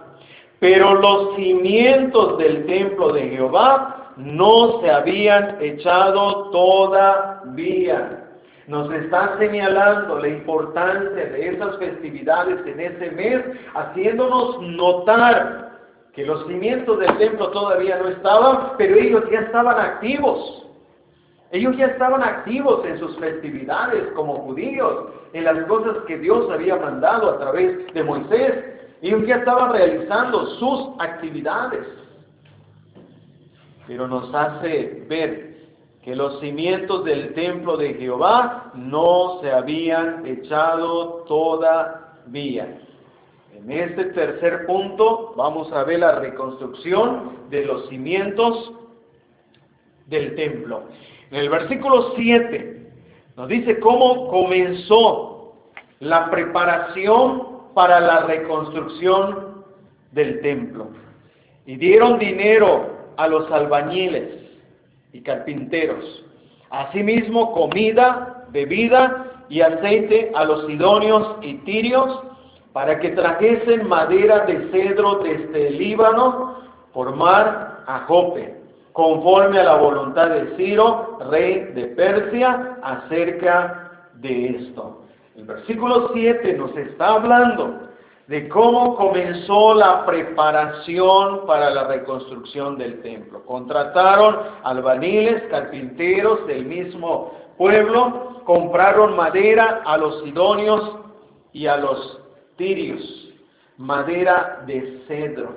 Speaker 1: Pero los cimientos del templo de Jehová no se habían echado todavía. Nos está señalando la importancia de esas festividades en ese mes, haciéndonos notar que los cimientos del templo todavía no estaban, pero ellos ya estaban activos. Ellos ya estaban activos en sus festividades como judíos, en las cosas que Dios había mandado a través de Moisés. Ellos ya estaban realizando sus actividades. Pero nos hace ver que los cimientos del templo de Jehová no se habían echado todavía. En este tercer punto vamos a ver la reconstrucción de los cimientos del templo. En el versículo 7 nos dice cómo comenzó la preparación para la reconstrucción del templo. Y dieron dinero a los albañiles y carpinteros. Asimismo, comida, bebida y aceite a los idóneos y tirios para que trajesen madera de cedro desde el Líbano por mar a Jope, conforme a la voluntad de Ciro, rey de Persia, acerca de esto. El versículo 7 nos está hablando de cómo comenzó la preparación para la reconstrucción del templo. Contrataron albaniles, carpinteros del mismo pueblo, compraron madera a los idóneos y a los tirios, madera de cedro,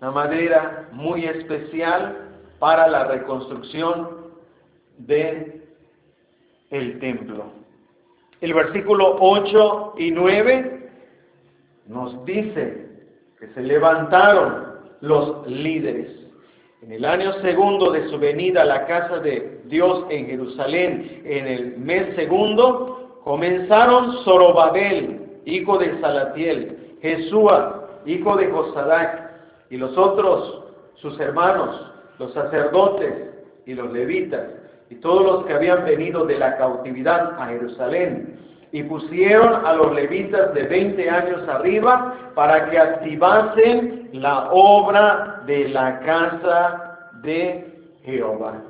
Speaker 1: una madera muy especial para la reconstrucción de el templo. El versículo 8 y 9 nos dice que se levantaron los líderes. En el año segundo de su venida a la casa de Dios en Jerusalén, en el mes segundo, comenzaron Zorobabel, hijo de Salatiel, Jesúa, hijo de Josadac, y los otros, sus hermanos, los sacerdotes y los levitas, y todos los que habían venido de la cautividad a Jerusalén, y pusieron a los levitas de 20 años arriba para que activasen la obra de la casa de Jehová.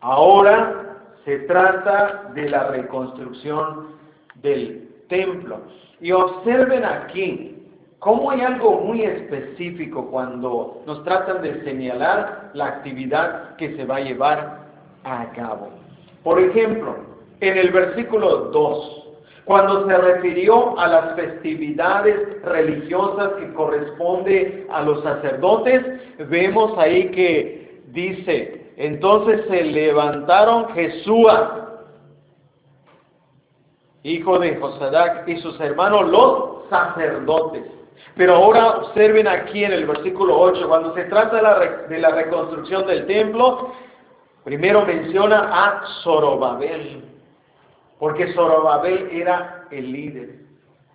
Speaker 1: Ahora se trata de la reconstrucción del templo. Y observen aquí cómo hay algo muy específico cuando nos tratan de señalar la actividad que se va a llevar a cabo. Por ejemplo, en el versículo 2, cuando se refirió a las festividades religiosas que corresponde a los sacerdotes, vemos ahí que dice, entonces se levantaron Jesúa, hijo de Josadac, y sus hermanos los sacerdotes. Pero ahora observen aquí en el versículo 8, cuando se trata de la, de la reconstrucción del templo, primero menciona a Zorobabel. Porque Zorobabel era el líder.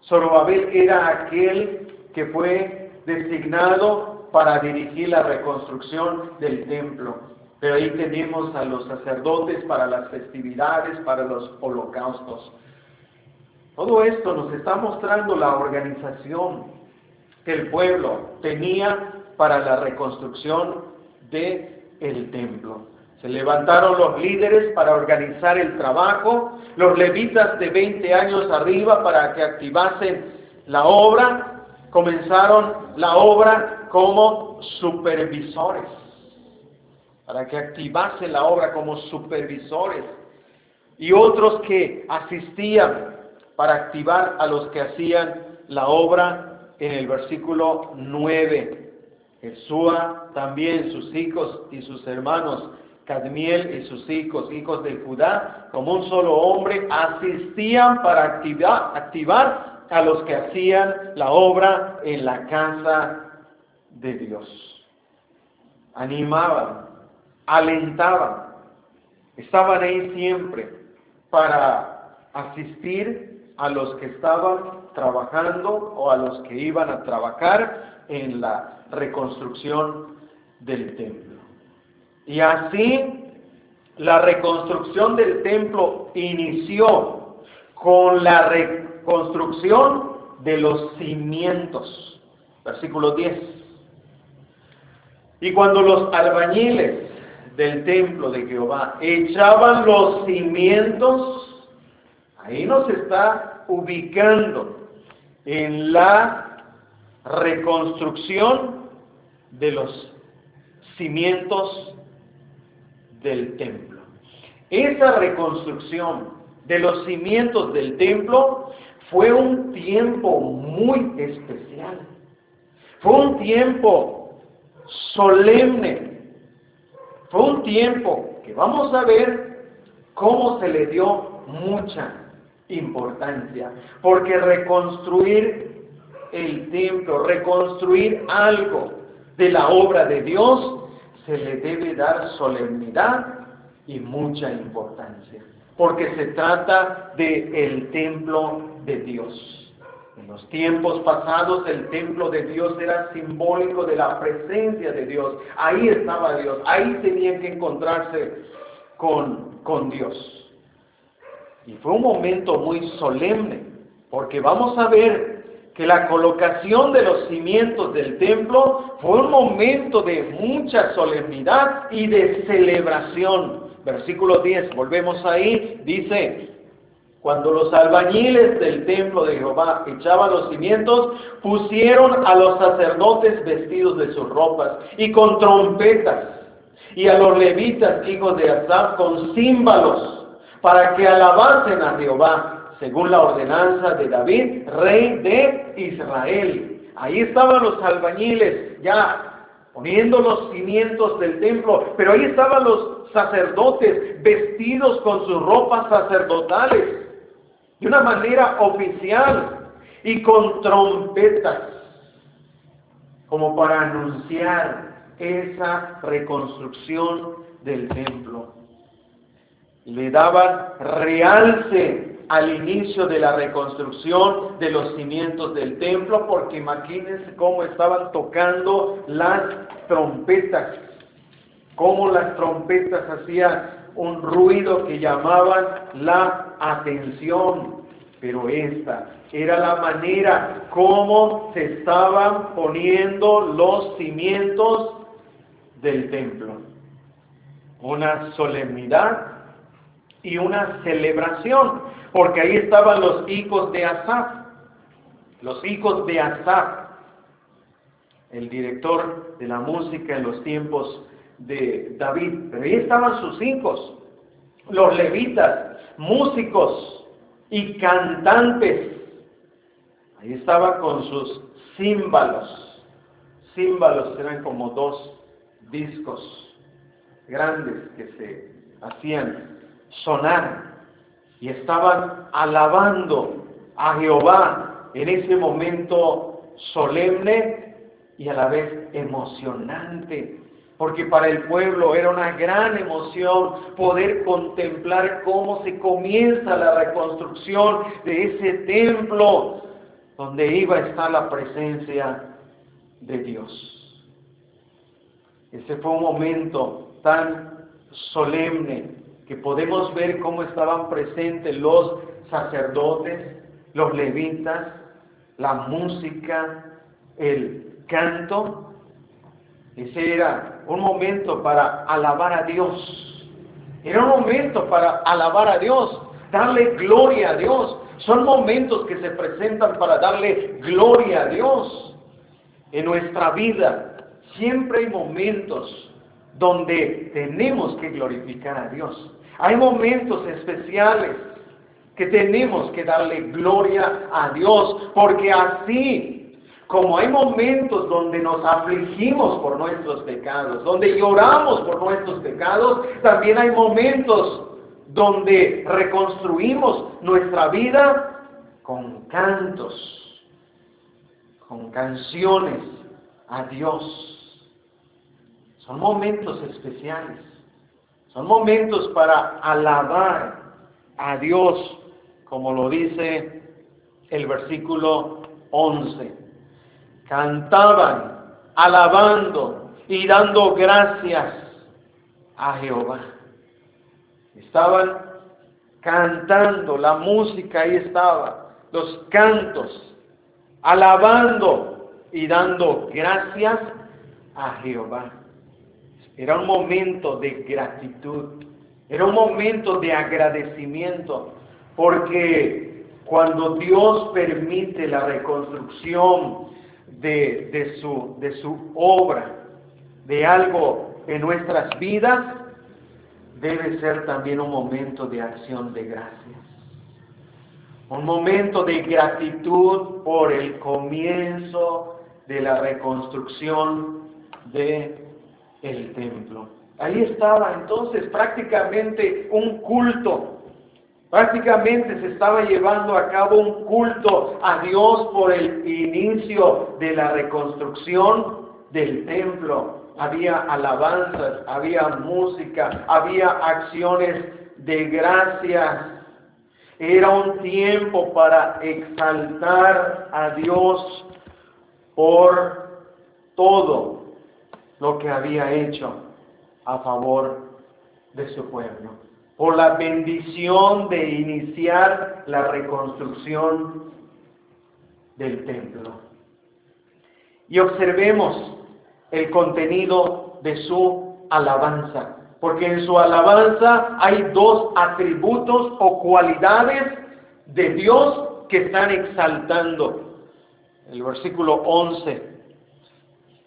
Speaker 1: Zorobabel era aquel que fue designado para dirigir la reconstrucción del templo. Pero ahí tenemos a los sacerdotes para las festividades, para los holocaustos. Todo esto nos está mostrando la organización que el pueblo tenía para la reconstrucción del el templo. Se levantaron los líderes para organizar el trabajo, los levitas de 20 años arriba para que activasen la obra, comenzaron la obra como supervisores, para que activasen la obra como supervisores, y otros que asistían para activar a los que hacían la obra en el versículo 9. Jesús también, sus hijos y sus hermanos Cadmiel y sus hijos, hijos de Judá, como un solo hombre, asistían para activar, activar a los que hacían la obra en la casa de Dios. Animaban, alentaban, estaban ahí siempre para asistir a los que estaban trabajando o a los que iban a trabajar en la reconstrucción del templo. Y así la reconstrucción del templo inició con la reconstrucción de los cimientos. Versículo 10. Y cuando los albañiles del templo de Jehová echaban los cimientos, ahí nos está ubicando en la reconstrucción de los cimientos del templo. Esa reconstrucción de los cimientos del templo fue un tiempo muy especial. Fue un tiempo solemne. Fue un tiempo que vamos a ver cómo se le dio mucha importancia. Porque reconstruir el templo, reconstruir algo de la obra de Dios, se le debe dar solemnidad y mucha importancia, porque se trata del el templo de Dios. En los tiempos pasados el templo de Dios era simbólico de la presencia de Dios. Ahí estaba Dios, ahí tenían que encontrarse con, con Dios. Y fue un momento muy solemne, porque vamos a ver que la colocación de los cimientos del templo fue un momento de mucha solemnidad y de celebración. Versículo 10, volvemos ahí, dice, cuando los albañiles del templo de Jehová echaban los cimientos, pusieron a los sacerdotes vestidos de sus ropas y con trompetas, y a los levitas, hijos de Asaf, con címbalos, para que alabasen a Jehová según la ordenanza de David, rey de Israel. Ahí estaban los albañiles ya poniendo los cimientos del templo, pero ahí estaban los sacerdotes vestidos con sus ropas sacerdotales, de una manera oficial y con trompetas, como para anunciar esa reconstrucción del templo. Le daban realce al inicio de la reconstrucción de los cimientos del templo, porque imagínense cómo estaban tocando las trompetas, cómo las trompetas hacían un ruido que llamaban la atención. Pero esta era la manera como se estaban poniendo los cimientos del templo. Una solemnidad y una celebración, porque ahí estaban los hijos de Asaf, los hijos de Asaf, el director de la música en los tiempos de David. Pero ahí estaban sus hijos, los levitas, músicos y cantantes. Ahí estaba con sus címbalos. Címbalos eran como dos discos grandes que se hacían sonar y estaban alabando a Jehová en ese momento solemne y a la vez emocionante, porque para el pueblo era una gran emoción poder contemplar cómo se comienza la reconstrucción de ese templo donde iba a estar la presencia de Dios. Ese fue un momento tan solemne que podemos ver cómo estaban presentes los sacerdotes, los levitas, la música, el canto. Ese era un momento para alabar a Dios. Era un momento para alabar a Dios, darle gloria a Dios. Son momentos que se presentan para darle gloria a Dios. En nuestra vida siempre hay momentos donde tenemos que glorificar a Dios. Hay momentos especiales que tenemos que darle gloria a Dios, porque así como hay momentos donde nos afligimos por nuestros pecados, donde lloramos por nuestros pecados, también hay momentos donde reconstruimos nuestra vida con cantos, con canciones a Dios. Son momentos especiales. Son momentos para alabar a Dios, como lo dice el versículo 11. Cantaban, alabando y dando gracias a Jehová. Estaban cantando, la música ahí estaba, los cantos, alabando y dando gracias a Jehová. Era un momento de gratitud, era un momento de agradecimiento, porque cuando Dios permite la reconstrucción de, su, de su obra, de algo en nuestras vidas, debe ser también un momento de acción de gracias. Un momento de gratitud por el comienzo de la reconstrucción de el templo. Ahí estaba entonces prácticamente un culto. Prácticamente se estaba llevando a cabo un culto a Dios por el inicio de la reconstrucción del templo. Había alabanzas, había música, había acciones de gracias. Era un tiempo para exaltar a Dios por todo lo que había hecho a favor de su pueblo, por la bendición de iniciar la reconstrucción del templo. Y observemos el contenido de su alabanza, porque en su alabanza hay dos atributos o cualidades de Dios que están exaltando. El versículo 11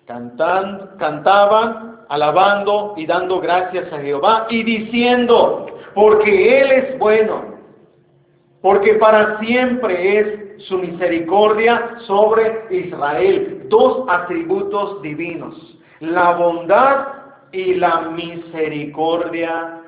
Speaker 1: Cantan, cantaban, alabando y dando gracias a Jehová y diciendo, porque Él es bueno, porque para siempre es su misericordia sobre Israel. Dos atributos divinos, la bondad y la misericordia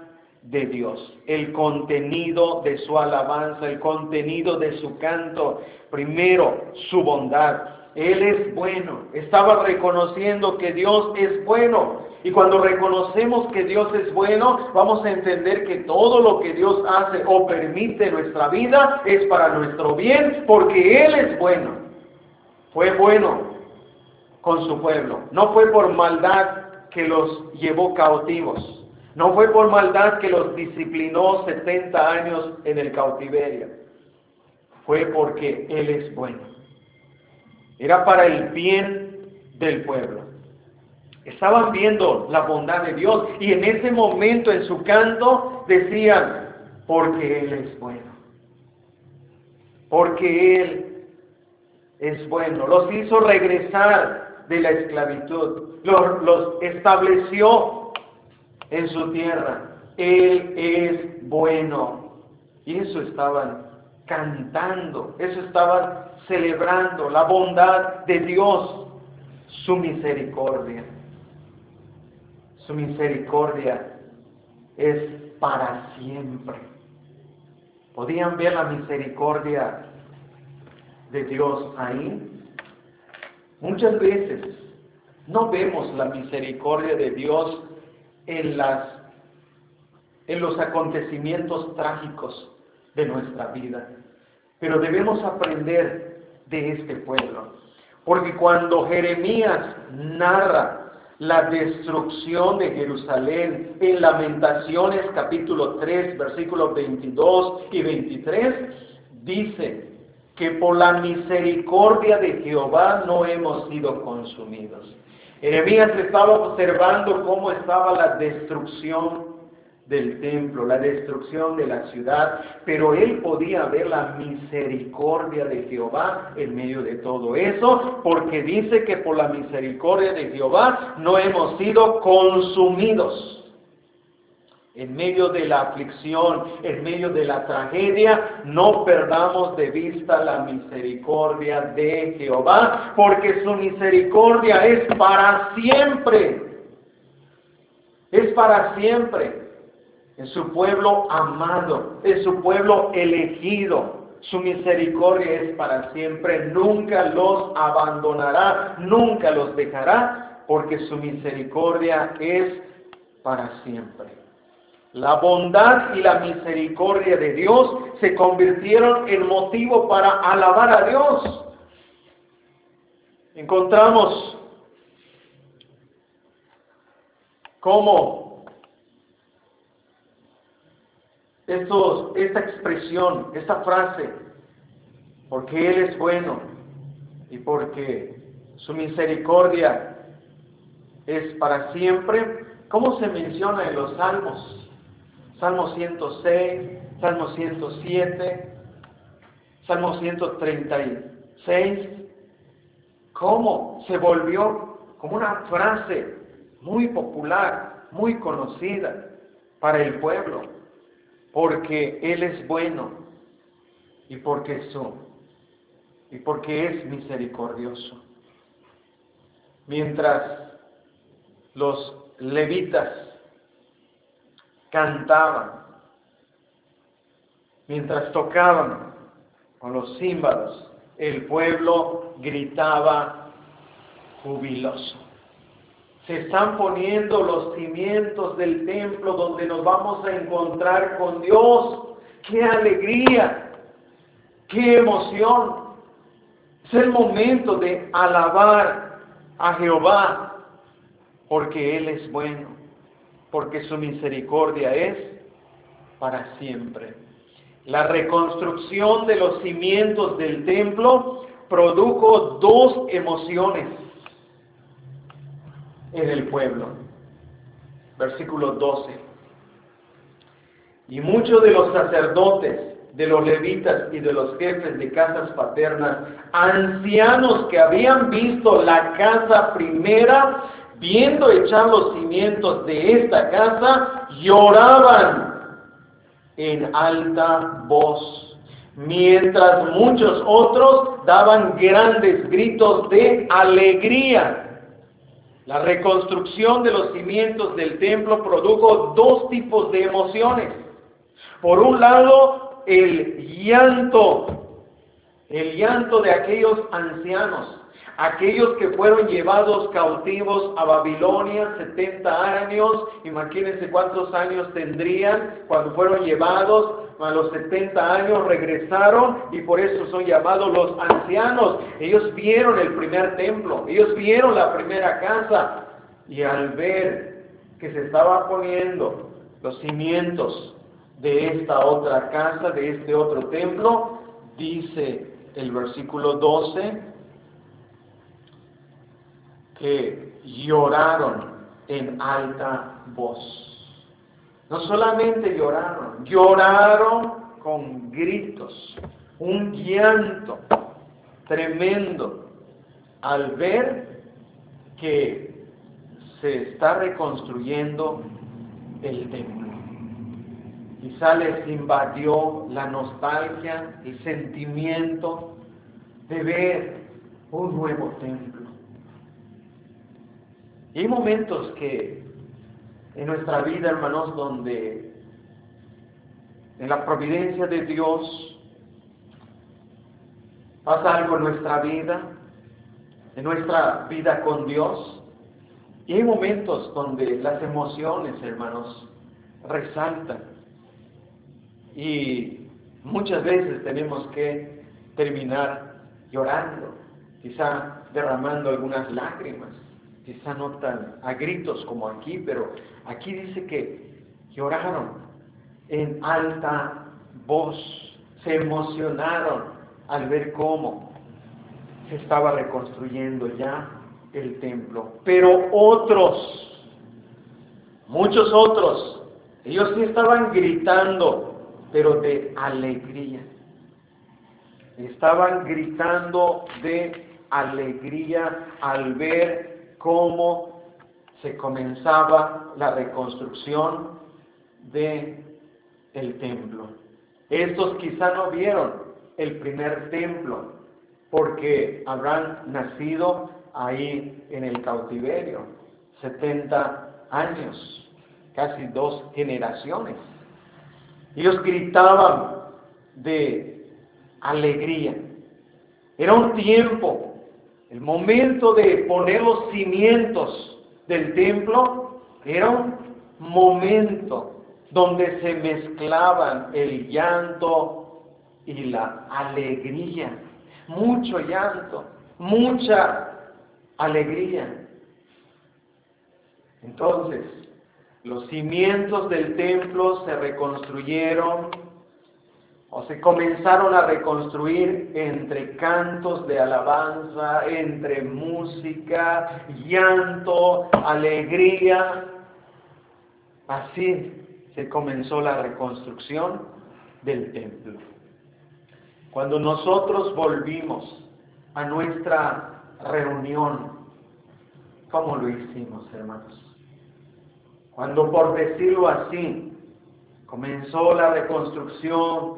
Speaker 1: de Dios, el contenido de su alabanza, el contenido de su canto. Primero, su bondad. Él es bueno. Estaba reconociendo que Dios es bueno. Y cuando reconocemos que Dios es bueno, vamos a entender que todo lo que Dios hace o permite en nuestra vida es para nuestro bien, porque Él es bueno. Fue bueno con su pueblo. No fue por maldad que los llevó cautivos. No fue por maldad que los disciplinó 70 años en el cautiverio. fue porque Él es bueno. Era para el bien del pueblo. Estaban viendo la bondad de Dios y en ese momento en su canto decían, porque Él es bueno. Porque Él es bueno. Los hizo regresar de la esclavitud. Los, los estableció en su tierra. Él es bueno. Y eso estaban cantando, eso estaban celebrando, la bondad de Dios, su misericordia. Su misericordia es para siempre. ¿Podían ver la misericordia de Dios ahí? Muchas veces no vemos la misericordia de Dios en las en los acontecimientos trágicos de nuestra vida. Pero debemos aprender de este pueblo. Porque cuando Jeremías narra la destrucción de Jerusalén en Lamentaciones capítulo 3 versículos 22 y 23, dice que por la misericordia de Jehová no hemos sido consumidos. Jeremías estaba observando cómo estaba la destrucción del templo, la destrucción de la ciudad, pero él podía ver la misericordia de Jehová en medio de todo eso, porque dice que por la misericordia de Jehová no hemos sido consumidos. En medio de la aflicción, en medio de la tragedia, no perdamos de vista la misericordia de Jehová, porque su misericordia es para siempre. Es para siempre en su pueblo amado, en su pueblo elegido. Su misericordia es para siempre, nunca los abandonará, nunca los dejará, porque su misericordia es para siempre. La bondad y la misericordia de Dios se convirtieron en motivo para alabar a Dios. Encontramos cómo esta expresión, esta frase, porque Él es bueno y porque su misericordia es para siempre, ¿cómo se menciona en los salmos? Salmo 106, Salmo 107, Salmo 136, ¿cómo se volvió como una frase muy popular, muy conocida para el pueblo? Porque Él es bueno y porque y porque es misericordioso. Mientras los levitas cantaban, mientras tocaban con los címbalos, el pueblo gritaba jubiloso se están poniendo los cimientos del templo donde nos vamos a encontrar con Dios. ¡Qué alegría! ¡Qué emoción! Es el momento de alabar a Jehová porque Él es bueno, porque su misericordia es para siempre. La reconstrucción de los cimientos del templo produjo dos emociones en el pueblo. Versículo 12. Y muchos de los sacerdotes, de los levitas y de los jefes de casas paternas, ancianos que habían visto la casa primera, viendo echar los cimientos de esta casa, lloraban en alta voz, mientras muchos otros daban grandes gritos de alegría la reconstrucción de los cimientos del templo produjo dos tipos de emociones. Por un lado, el llanto, el llanto de aquellos ancianos, aquellos que fueron llevados cautivos a Babilonia 70 años, imagínense cuántos años tendrían cuando fueron llevados a los 70 años regresaron y por eso son llamados los ancianos. Ellos vieron el primer templo, ellos vieron la primera casa y al ver que se estaba poniendo los cimientos de esta otra casa, de este otro templo, dice el versículo 12 que lloraron en alta voz. No solamente lloraron, lloraron con gritos, un llanto tremendo al ver que se está reconstruyendo el templo. Quizá les invadió la nostalgia, el sentimiento de ver un nuevo templo. Y hay momentos que en nuestra vida, hermanos, donde en la providencia de Dios pasa algo en nuestra vida, en nuestra vida con Dios, y hay momentos donde las emociones, hermanos, resaltan. Y muchas veces tenemos que terminar llorando, quizá derramando algunas lágrimas, quizá no tan a gritos como aquí, pero aquí dice que lloraron en alta voz, se emocionaron al ver cómo se estaba reconstruyendo ya el templo. Pero otros, muchos otros, ellos sí estaban gritando, pero de alegría. Estaban gritando de alegría al ver cómo se comenzaba la reconstrucción de el templo. Estos quizá no vieron el primer templo porque habrán nacido ahí en el cautiverio, 70 años, casi dos generaciones. Ellos gritaban de alegría. Era un tiempo, el momento de poner los cimientos del templo, era un momento donde se mezclaban el llanto y la alegría. Mucho llanto, mucha alegría. Entonces, los cimientos del templo se reconstruyeron o se comenzaron a reconstruir entre cantos de alabanza, entre música, llanto, alegría. Así se comenzó la reconstrucción del templo. Cuando nosotros volvimos a nuestra reunión. ¿Cómo lo hicimos, hermanos? Cuando, por decirlo así, comenzó la reconstrucción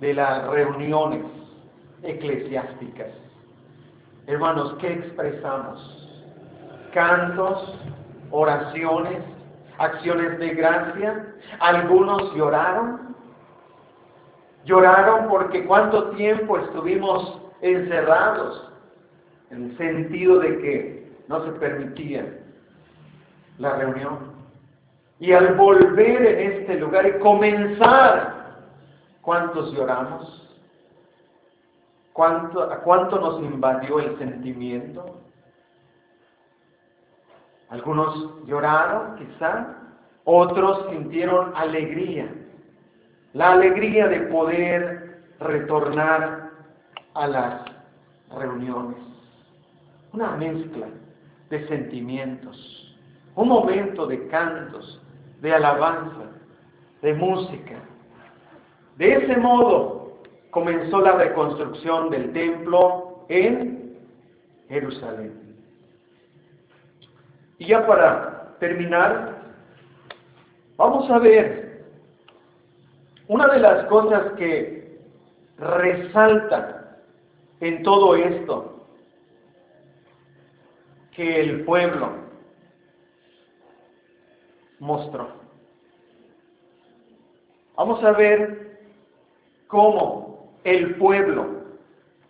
Speaker 1: de las reuniones eclesiásticas. Hermanos, ¿qué expresamos? Cantos, oraciones, acciones de gracia. Algunos lloraron. Lloraron porque cuánto tiempo estuvimos encerrados en el sentido de que no se permitía la reunión. Y al volver en este lugar y comenzar, ¿cuántos lloramos? ¿Cuánto, ¿A cuánto nos invadió el sentimiento? Algunos lloraron, quizá, otros sintieron alegría, la alegría de poder retornar a las reuniones una mezcla de sentimientos, un momento de cantos, de alabanza, de música. De ese modo comenzó la reconstrucción del templo en Jerusalén. Y ya para terminar, vamos a ver una de las cosas que resalta en todo esto que el pueblo mostró. Vamos a ver cómo el pueblo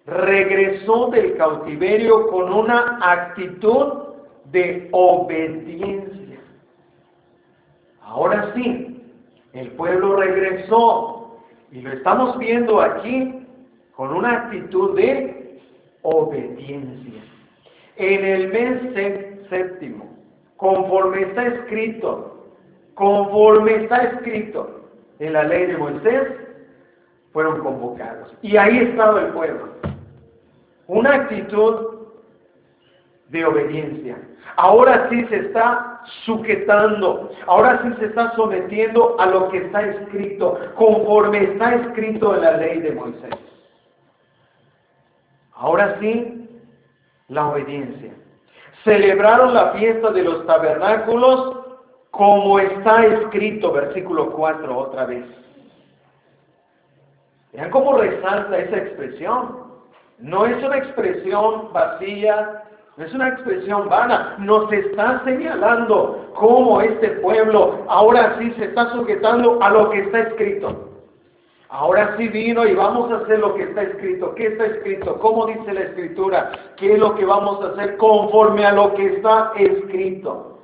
Speaker 1: regresó del cautiverio con una actitud de obediencia. Ahora sí, el pueblo regresó y lo estamos viendo aquí con una actitud de obediencia en el mes séptimo, conforme está escrito, conforme está escrito en la ley de Moisés, fueron convocados. Y ahí estaba el pueblo. Una actitud de obediencia. Ahora sí se está sujetando, ahora sí se está sometiendo a lo que está escrito, conforme está escrito en la ley de Moisés. Ahora sí, la obediencia. Celebraron la fiesta de los tabernáculos como está escrito, versículo 4 otra vez. Vean cómo resalta esa expresión. No es una expresión vacía, no es una expresión vana. Nos está señalando cómo este pueblo ahora sí se está sujetando a lo que está escrito. Ahora sí vino y vamos a hacer lo que está escrito. ¿Qué está escrito? ¿Cómo dice la escritura? ¿Qué es lo que vamos a hacer conforme a lo que está escrito?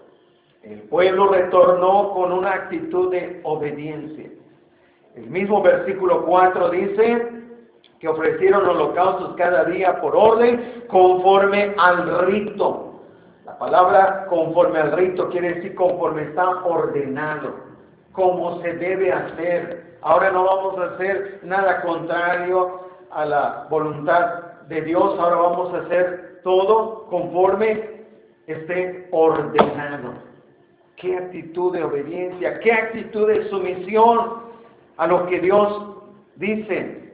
Speaker 1: El pueblo retornó con una actitud de obediencia. El mismo versículo 4 dice que ofrecieron holocaustos cada día por orden conforme al rito. La palabra conforme al rito quiere decir conforme está ordenado, como se debe hacer. Ahora no vamos a hacer nada contrario a la voluntad de Dios, ahora vamos a hacer todo conforme esté ordenado qué actitud de obediencia, qué actitud de sumisión a lo que Dios dice.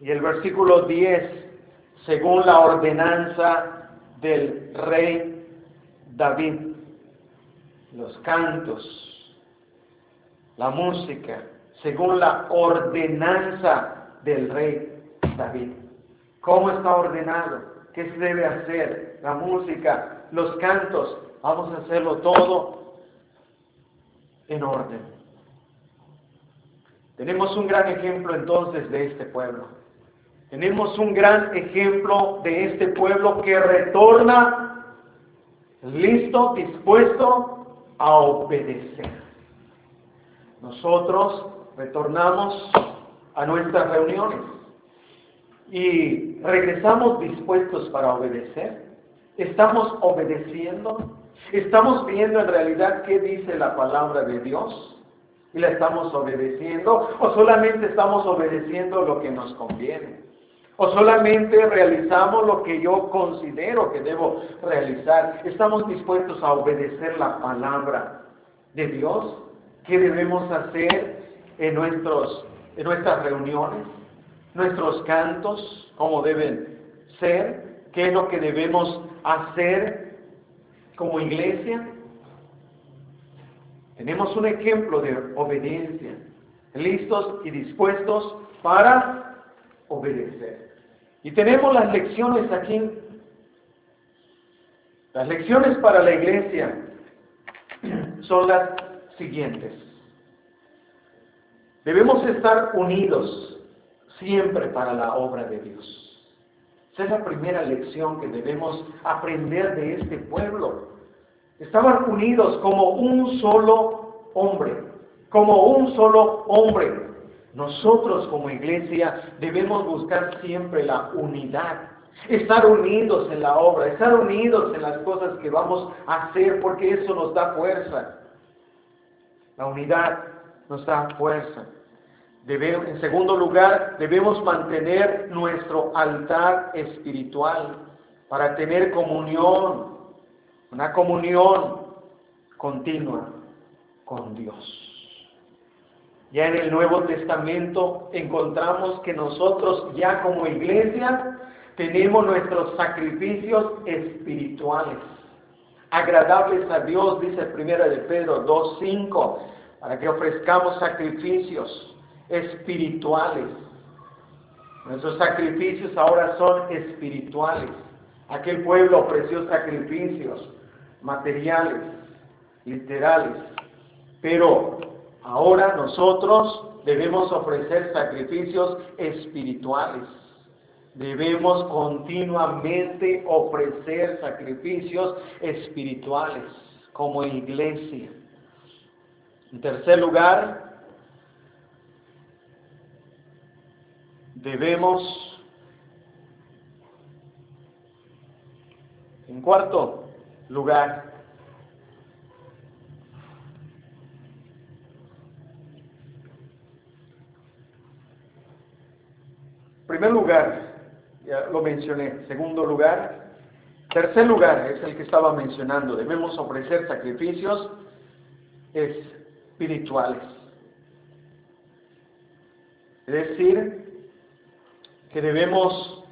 Speaker 1: Y el versículo 10, según la ordenanza del rey David, los cantos, la música, según la ordenanza del rey David. ¿Cómo está ordenado? ¿Qué se debe hacer? La música, los cantos, vamos a hacerlo todo en orden. Tenemos un gran ejemplo entonces de este pueblo. Tenemos un gran ejemplo de este pueblo que retorna listo, dispuesto a obedecer. Nosotros retornamos a nuestras reuniones y regresamos dispuestos para obedecer. Estamos obedeciendo ¿Estamos viendo en realidad qué dice la palabra de Dios? ¿Y la estamos obedeciendo? ¿O solamente estamos obedeciendo lo que nos conviene? ¿O solamente realizamos lo que yo considero que debo realizar? ¿Estamos dispuestos a obedecer la palabra de Dios? ¿Qué debemos hacer en, nuestros, en nuestras reuniones? ¿Nuestros cantos? ¿Cómo deben ser? ¿Qué es lo que debemos hacer como iglesia, tenemos un ejemplo de obediencia, listos y dispuestos para obedecer. Y tenemos las lecciones aquí. Las lecciones para la iglesia son las siguientes. Debemos estar unidos siempre para la obra de Dios. Esa es la primera lección que debemos aprender de este pueblo. Estaban unidos como un solo hombre, como un solo hombre. Nosotros como iglesia debemos buscar siempre la unidad, estar unidos en la obra, estar unidos en las cosas que vamos a hacer, porque eso nos da fuerza. La unidad nos da fuerza en segundo lugar, debemos mantener nuestro altar espiritual para tener comunión, una comunión continua con Dios. Ya en el Nuevo Testamento encontramos que nosotros ya como iglesia tenemos nuestros sacrificios espirituales, agradables a Dios, dice Primera de Pedro 2.5, para que ofrezcamos sacrificios espirituales. Nuestros sacrificios ahora son espirituales. Aquel pueblo ofreció sacrificios materiales, literales, pero ahora nosotros debemos ofrecer sacrificios espirituales. Debemos continuamente ofrecer sacrificios espirituales como iglesia. En tercer lugar, debemos, en cuarto lugar, primer lugar, ya lo mencioné. Segundo lugar, tercer lugar es el que estaba mencionando. Debemos ofrecer sacrificios espirituales. Es decir, que debemos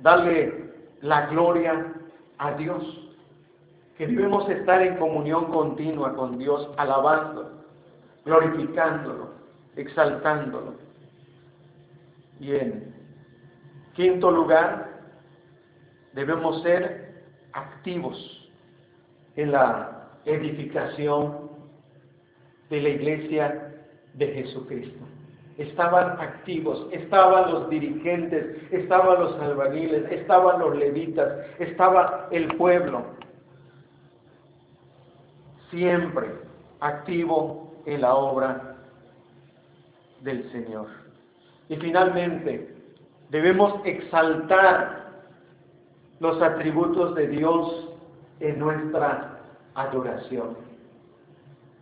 Speaker 1: darle la gloria a Dios, que debemos estar en comunión continua con Dios, alabando, glorificándolo, exaltándolo. Y en quinto lugar, debemos ser activos en la edificación de la iglesia de Jesucristo. Estaban activos, estaban los dirigentes, estaban los albaniles, estaban los levitas, estaba el pueblo. Siempre activo en la obra del Señor. Y finalmente, debemos exaltar los atributos de Dios en nuestra adoración.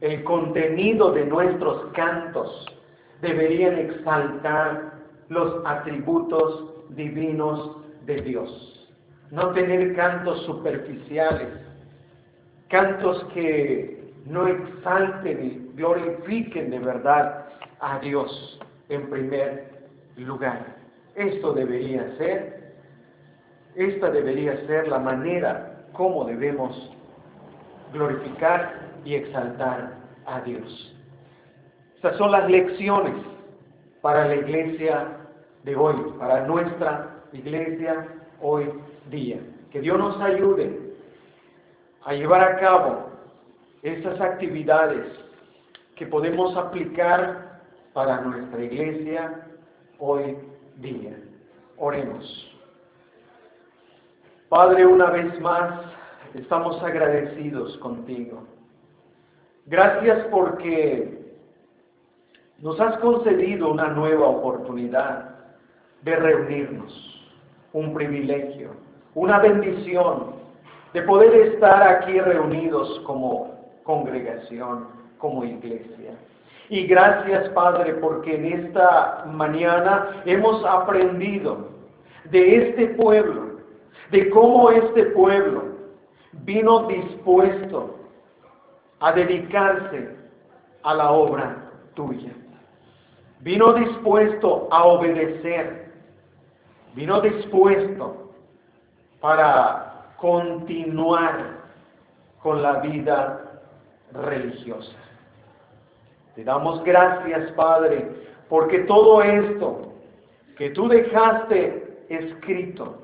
Speaker 1: El contenido de nuestros cantos deberían exaltar los atributos divinos de Dios. No tener cantos superficiales, cantos que no exalten y glorifiquen de verdad a Dios en primer lugar. Esto debería ser, esta debería ser la manera como debemos glorificar y exaltar a Dios. Estas son las lecciones para la iglesia de hoy, para nuestra iglesia hoy día. Que Dios nos ayude a llevar a cabo estas actividades que podemos aplicar para nuestra iglesia hoy día. Oremos. Padre, una vez más, estamos agradecidos contigo. Gracias porque nos has concedido una nueva oportunidad de reunirnos, un privilegio, una bendición de poder estar aquí reunidos como congregación, como iglesia. Y gracias, Padre, porque en esta mañana hemos aprendido de este pueblo, de cómo este pueblo vino dispuesto a dedicarse a la obra tuya. Vino dispuesto a obedecer. Vino dispuesto para continuar con la vida religiosa. Te damos gracias, Padre, porque todo esto que tú dejaste escrito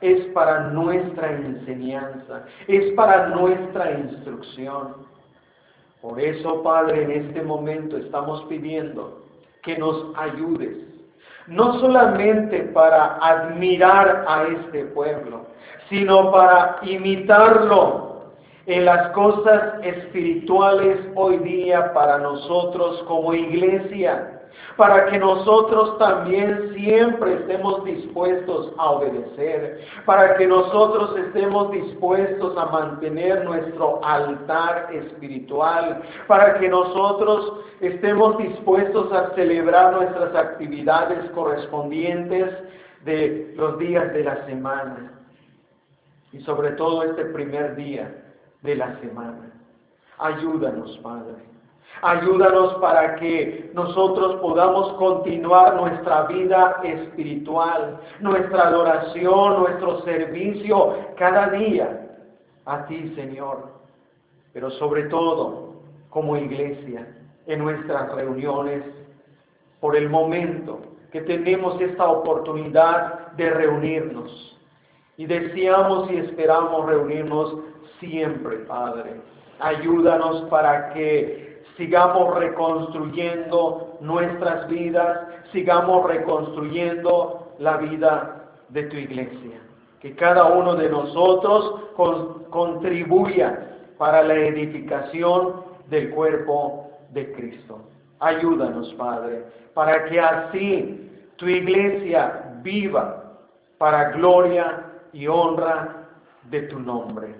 Speaker 1: es para nuestra enseñanza, es para nuestra instrucción. Por eso, Padre, en este momento estamos pidiendo que nos ayudes, no solamente para admirar a este pueblo, sino para imitarlo en las cosas espirituales hoy día para nosotros como iglesia, para que nosotros también siempre estemos dispuestos a obedecer, para que nosotros estemos dispuestos a mantener nuestro altar espiritual, para que nosotros estemos dispuestos a celebrar nuestras actividades correspondientes de los días de la semana. Y sobre todo este primer día de la semana. Ayúdanos, Padre. Ayúdanos para que nosotros podamos continuar nuestra vida espiritual, nuestra adoración, nuestro servicio cada día a ti, Señor. Pero sobre todo, como iglesia, en nuestras reuniones, por el momento que tenemos esta oportunidad de reunirnos. Y deseamos y esperamos reunirnos siempre, Padre. Ayúdanos para que sigamos reconstruyendo nuestras vidas, sigamos reconstruyendo la vida de tu iglesia. Que cada uno de nosotros contribuya para la edificación del cuerpo de Cristo. Ayúdanos, Padre, para que así tu iglesia viva para gloria y honra de tu nombre.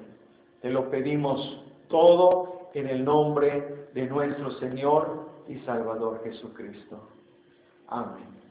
Speaker 1: Te lo pedimos todo en el nombre de nuestro Señor y Salvador Jesucristo. Amén.